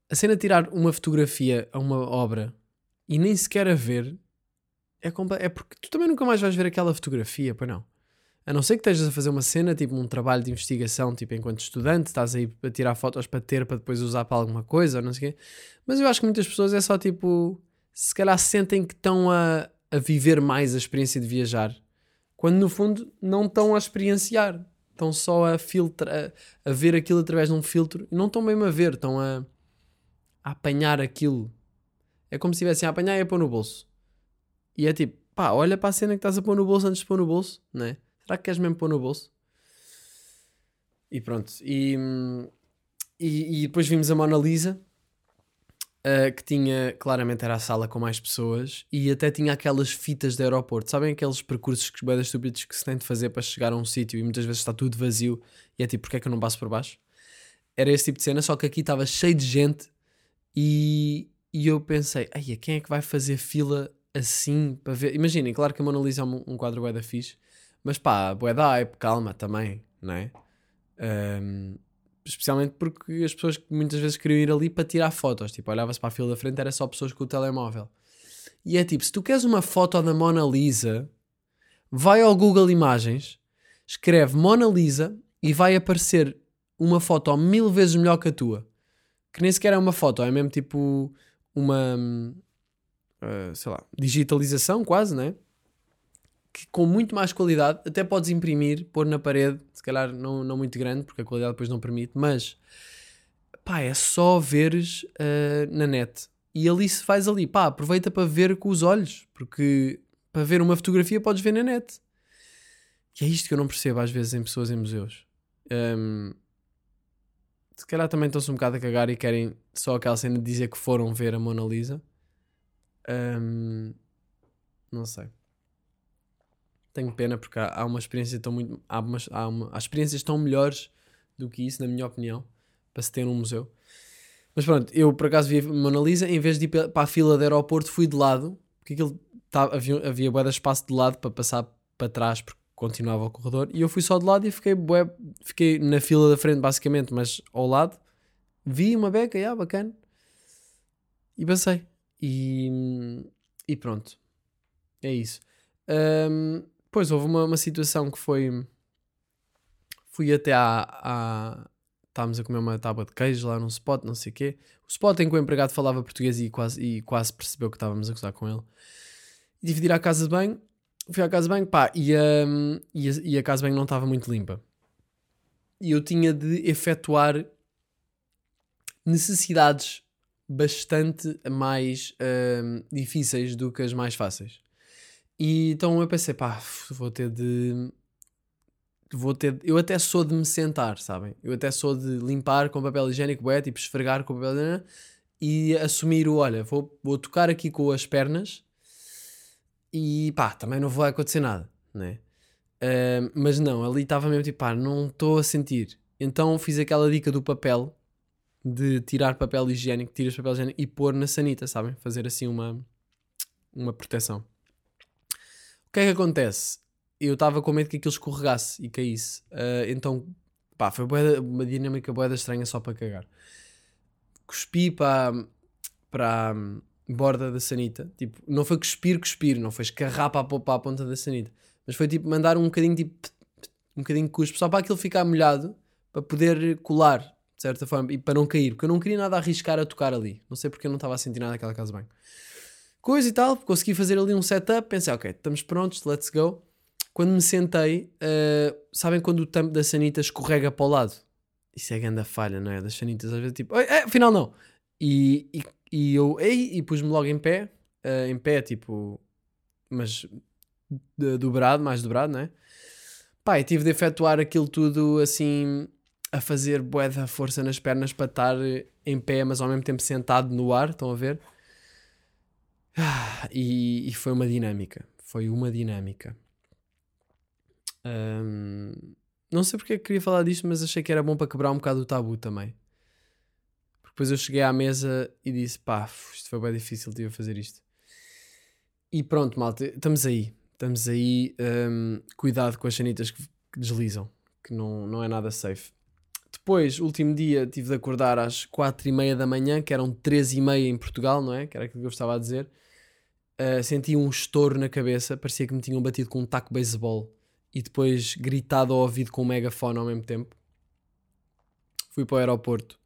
A cena de tirar uma fotografia a uma obra e nem sequer a ver é, é porque tu também nunca mais vais ver aquela fotografia, pois não? A não ser que estejas a fazer uma cena, tipo um trabalho de investigação, tipo enquanto estudante, estás aí a tirar fotos para ter, para depois usar para alguma coisa, não sei o quê. Mas eu acho que muitas pessoas é só tipo se calhar sentem que estão a, a viver mais a experiência de viajar, quando no fundo não estão a experienciar, estão só a filtrar, a, a, ver aquilo através de um filtro e não estão mesmo a ver, estão a, a apanhar aquilo. É como se estivessem a apanhar e a pôr no bolso. E é tipo, pá, olha para a cena que estás a pôr no bolso antes de pôr no bolso, né? Será que queres mesmo pôr no bolso? E pronto. E, e, e depois vimos a Mona Lisa uh, que tinha, claramente era a sala com mais pessoas e até tinha aquelas fitas de aeroporto. Sabem aqueles percursos que bem estúpidos que se tem de fazer para chegar a um sítio e muitas vezes está tudo vazio e é tipo, porque é que eu não passo por baixo? Era esse tipo de cena, só que aqui estava cheio de gente e, e eu pensei, ai, quem é que vai fazer fila assim para ver? Imaginem, claro que a Mona Lisa é um, quadro bué da fixe, mas pá, bué da hype, calma também, não é? Um, especialmente porque as pessoas muitas vezes queriam ir ali para tirar fotos. Tipo, olhava-se para a fila da frente, era só pessoas com o telemóvel. E é tipo, se tu queres uma foto da Mona Lisa, vai ao Google Imagens, escreve Mona Lisa e vai aparecer uma foto mil vezes melhor que a tua. Que nem sequer é uma foto, é mesmo tipo uma, uh, sei lá, digitalização quase, né? que com muito mais qualidade até podes imprimir, pôr na parede, se calhar não, não muito grande, porque a qualidade depois não permite, mas pá, é só veres uh, na net. E ali se faz ali, pá, aproveita para ver com os olhos, porque para ver uma fotografia podes ver na net. E é isto que eu não percebo às vezes em pessoas em museus. Um, se calhar também estão-se um bocado a cagar e querem só aquela cena de dizer que foram ver a Mona Lisa. Um, não sei tenho pena porque há, há uma experiência tão muito. Há, umas, há, uma, há experiências tão melhores do que isso, na minha opinião, para se ter num museu. Mas pronto, eu por acaso vi a Mona Lisa, em vez de ir para a fila do aeroporto, fui de lado, porque aquilo tava, havia, havia bué de espaço de lado para passar para trás, porque continuava o corredor, e eu fui só de lado e fiquei, bué, fiquei na fila da frente, basicamente, mas ao lado, vi uma beca, yeah, bacana, e passei. E, e pronto, é isso. Um, depois houve uma, uma situação que foi. Fui até à, à. Estávamos a comer uma tábua de queijo lá num spot, não sei o quê. O spot em que o empregado falava português e quase, e quase percebeu que estávamos a gozar com ele. E tive de ir à casa de banho. Fui à casa de banho, pá, e, um, e, a, e a casa de banho não estava muito limpa. E eu tinha de efetuar necessidades bastante mais um, difíceis do que as mais fáceis. E então eu pensei, pá, vou ter de. Vou ter. Eu até sou de me sentar, sabem? Eu até sou de limpar com papel higiênico, é, tipo esfregar com papel higiênico e assumir o, olha, vou, vou tocar aqui com as pernas e pá, também não vai acontecer nada, né? Uh, mas não, ali estava mesmo tipo, pá, não estou a sentir. Então fiz aquela dica do papel, de tirar papel higiênico, tiras papel higiênico e pôr na sanita, sabem? Fazer assim uma, uma proteção que é que acontece? Eu estava com medo que aquilo escorregasse e caísse. Uh, então, pá, foi uma dinâmica boeda estranha só para cagar. Cuspi para, para, borda da sanita. Tipo, não foi cuspir, cuspir, não foi escarrar para, a- para a ponta da sanita. Mas foi tipo mandar um bocadinho, tipo, um bocadinho de cuspe, só para aquilo ficar molhado, para poder colar, de certa forma, e para não cair, porque eu não queria nada arriscar a tocar ali. Não sei porque eu não estava a sentir nada naquela casa banho. Coisa e tal, consegui fazer ali um setup, pensei, ok, estamos prontos, let's go. Quando me sentei, eh, sabem quando o tampo da sanita escorrega para o lado? Isso é grande falha, não é? Das sanitas, às vezes, tipo, "Oi, é, afinal não. E, e, e eu, ei, e pus-me logo em pé, eh, em pé, tipo, mas dobrado, mais dobrado, não é? Pá, tive de efetuar aquilo tudo assim, a fazer bué da força nas pernas para estar em pé, mas ao mesmo tempo sentado no ar, estão a ver? Ah, E, e foi uma dinâmica. Foi uma dinâmica. Ahm, não sei porque é que queria falar disto, mas achei que era bom para quebrar um bocado o tabu também. Porque depois eu cheguei à mesa e disse: pá, isto foi bem difícil, tive a fazer isto. E pronto, malta, estamos aí. Estamos aí. ahm, cuidado com as sanitas que, que deslizam, que não, não é nada safe. Depois, último dia, tive de acordar às 4 e meia da manhã, que eram 13 e meia em Portugal, não é? Que era aquilo que eu estava a dizer. Uh, senti um estouro na cabeça, parecia que me tinham batido com um taco de beisebol e depois gritado ao ouvido com um megafone ao mesmo tempo. Fui para o aeroporto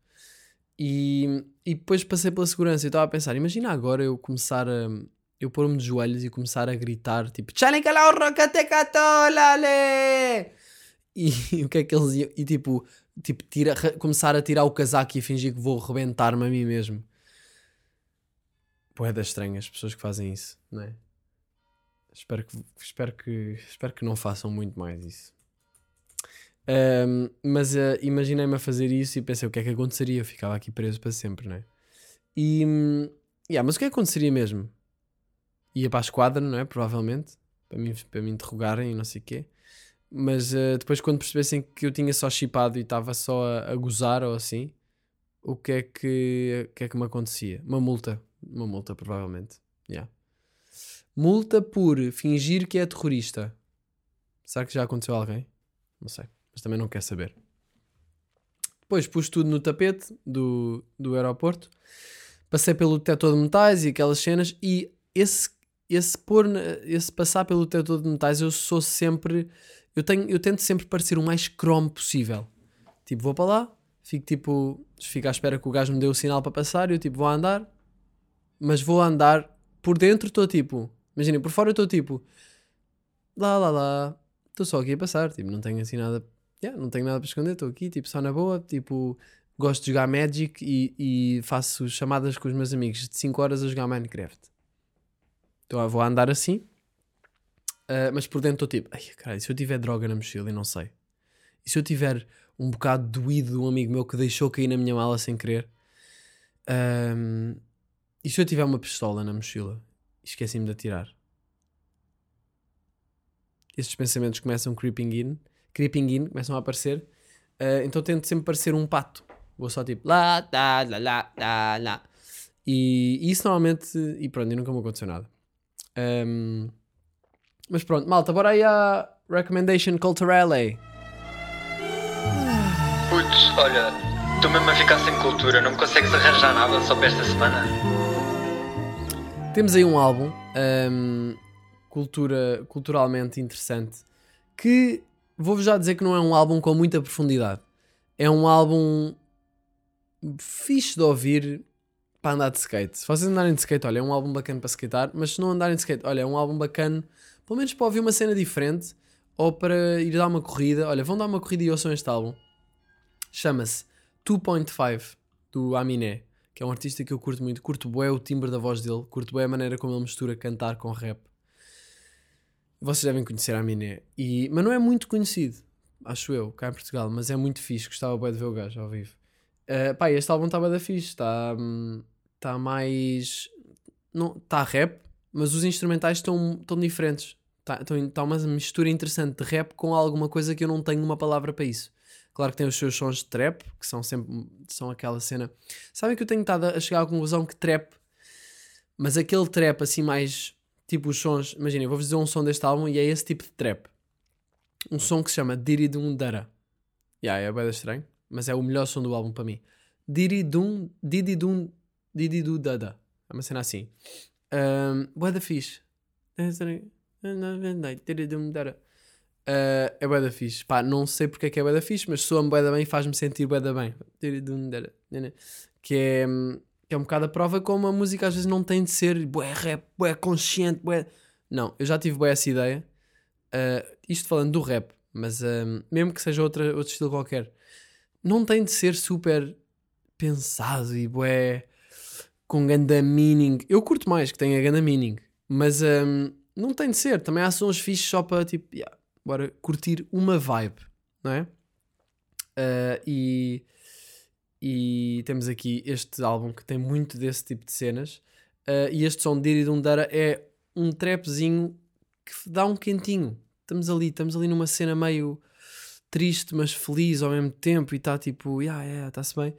e, e depois passei pela segurança e estava a pensar: imagina agora eu começar a. eu pôr-me de joelhos e começar a gritar tipo "Tchanicalaou, rocatecatolale!" E o que é que eles iam. E tipo, tipo tira, ra- começar a tirar o casaco e fingir que vou rebentar-me a mim mesmo. Poedas estranhas, pessoas que fazem isso, não é? Espero que, espero que, espero que não façam muito mais isso. Ahm, mas ah, imaginei-me a fazer isso e pensei o que é que aconteceria. Eu ficava aqui preso para sempre, não é? E, yeah, mas o que é que aconteceria mesmo? Ia para a esquadra, não é? Provavelmente, para me, para me interrogarem e não sei o quê. Mas ah, depois, quando percebessem que eu tinha só chipado e estava só a, a gozar ou assim, o que é que, que é que me acontecia? Uma multa. Uma multa, provavelmente. Yeah. Multa por fingir que é terrorista. Será que já aconteceu a alguém? Não sei. Mas também não quer saber. Depois pus tudo no tapete do, do aeroporto. Passei pelo detector de metais e aquelas cenas. E esse, esse, pôr, esse passar pelo detector de metais, eu sou sempre. Eu, tenho, eu tento sempre parecer o mais cromo possível. Tipo, vou para lá, fico tipo. Fico à espera que o gajo me dê o sinal para passar. Eu tipo, vou andar. Mas vou andar por dentro, estou tipo. Imaginem, por fora eu estou tipo. Lá, lá, lá. Estou só aqui a passar. Tipo, não tenho assim nada. Yeah, não tenho nada para esconder. Estou aqui, tipo, só na boa. Tipo, gosto de jogar Magic e, e faço chamadas com os meus amigos de 5 horas a jogar Minecraft. Então vou andar assim. Ah, mas por dentro estou tipo, ai caralho, e se eu tiver droga na mochila e não sei? E se eu tiver um bocado doído de um amigo meu que deixou cair na minha mala sem querer? Ahm, e se eu tiver uma pistola na mochila e esqueci-me de atirar? Estes pensamentos começam creeping in, creeping in, começam a aparecer. Ah, então tento sempre parecer um pato. Vou só tipo lá, lá, lá, lá, lá, lá. E, e isso normalmente, e pronto, e nunca me aconteceu nada. Ahm, mas pronto, malta, bora aí à recommendation culturale. Putz, olha, estou mesmo a ficar sem cultura, não consegues arranjar nada só para esta semana? Temos aí um álbum ahm, cultura, culturalmente interessante que vou-vos já dizer que não é um álbum com muita profundidade. É um álbum fixe de ouvir para andar de skate. Se vocês andarem de skate, olha, é um álbum bacana para skatear, mas se não andarem de skate, olha, é um álbum bacana, pelo menos para ouvir uma cena diferente ou para ir dar uma corrida. Olha, vão dar uma corrida e ouçam este álbum. Chama-se 2.5 do Aminé, que é um artista que eu curto muito. Curto bué o timbre da voz dele, curto bué a maneira como ele mistura cantar com rap. Vocês devem conhecer Aminé, e, mas não é muito conhecido, acho eu, cá em Portugal, mas é muito fixe. Gostava bué de ver o gajo ao vivo. Uh, pá, este álbum está bué da fixe, está tá mais. Está rap, mas os instrumentais estão diferentes. Está tá uma mistura interessante de rap com alguma coisa que eu não tenho uma palavra para isso. Claro que tem os seus sons de trap, que são sempre são aquela cena. Sabem que eu tenho estado a chegar à conclusão que trap, mas aquele trap assim mais tipo os sons. Imaginem, vou-vos dizer um som deste álbum e é esse tipo de trap. Um som que se chama Diri Dum Dara. Yeah, é bem estranho, mas é o melhor som do álbum para mim. Diri Dum, Didi Dum, Didi Du Dada. É uma cena assim. Um, da fixe. Uh, é bué da fixe. Pá, não sei porque é que é bué da fixe, mas soa-me bué da bem e faz-me sentir bué da bem. Que é, que é um bocado a prova como a música às vezes não tem de ser bué rap, bué consciente, bué... Não, eu já tive bué essa ideia. Uh, isto falando do rap, mas um, mesmo que seja outra, outro estilo qualquer, não tem de ser super pensado e bué com ganda meaning. Eu curto mais que tenha ganda meaning, mas um, não tem de ser. Também há sons fixos só para tipo, yeah, bora curtir uma vibe, não é? Uh, e, e temos aqui este álbum que tem muito desse tipo de cenas. Uh, e este som de Diri Dundara é um trapzinho que dá um quentinho. Estamos ali, estamos ali numa cena meio triste, mas feliz ao mesmo tempo. E está tipo, yeah, yeah, está-se bem.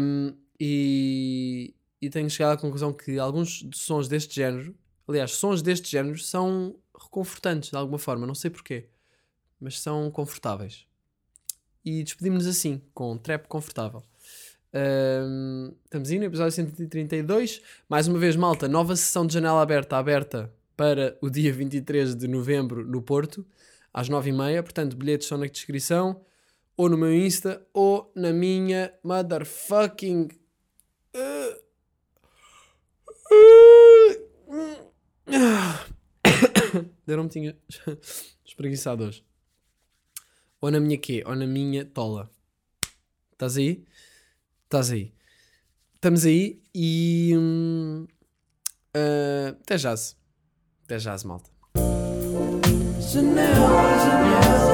Um, e, e tenho chegado à conclusão que alguns sons deste género, aliás, sons deste género são reconfortantes de alguma forma, não sei porquê, mas são confortáveis. E despedimos-nos assim, com um trap confortável. Um, estamos no episódio 132. Mais uma vez, malta, nova sessão de janela aberta, aberta para o dia 23 de novembro no Porto, às 9h30. Portanto, bilhetes são na descrição, ou no meu Insta, ou na minha motherfucking. Uh, Eu não me tinha espreguiçado hoje. Ou na minha quê? Ou na minha tola. Estás aí? Estás aí. Estamos aí e. Hum, uh, até já. Até já, malta. Janela, janela.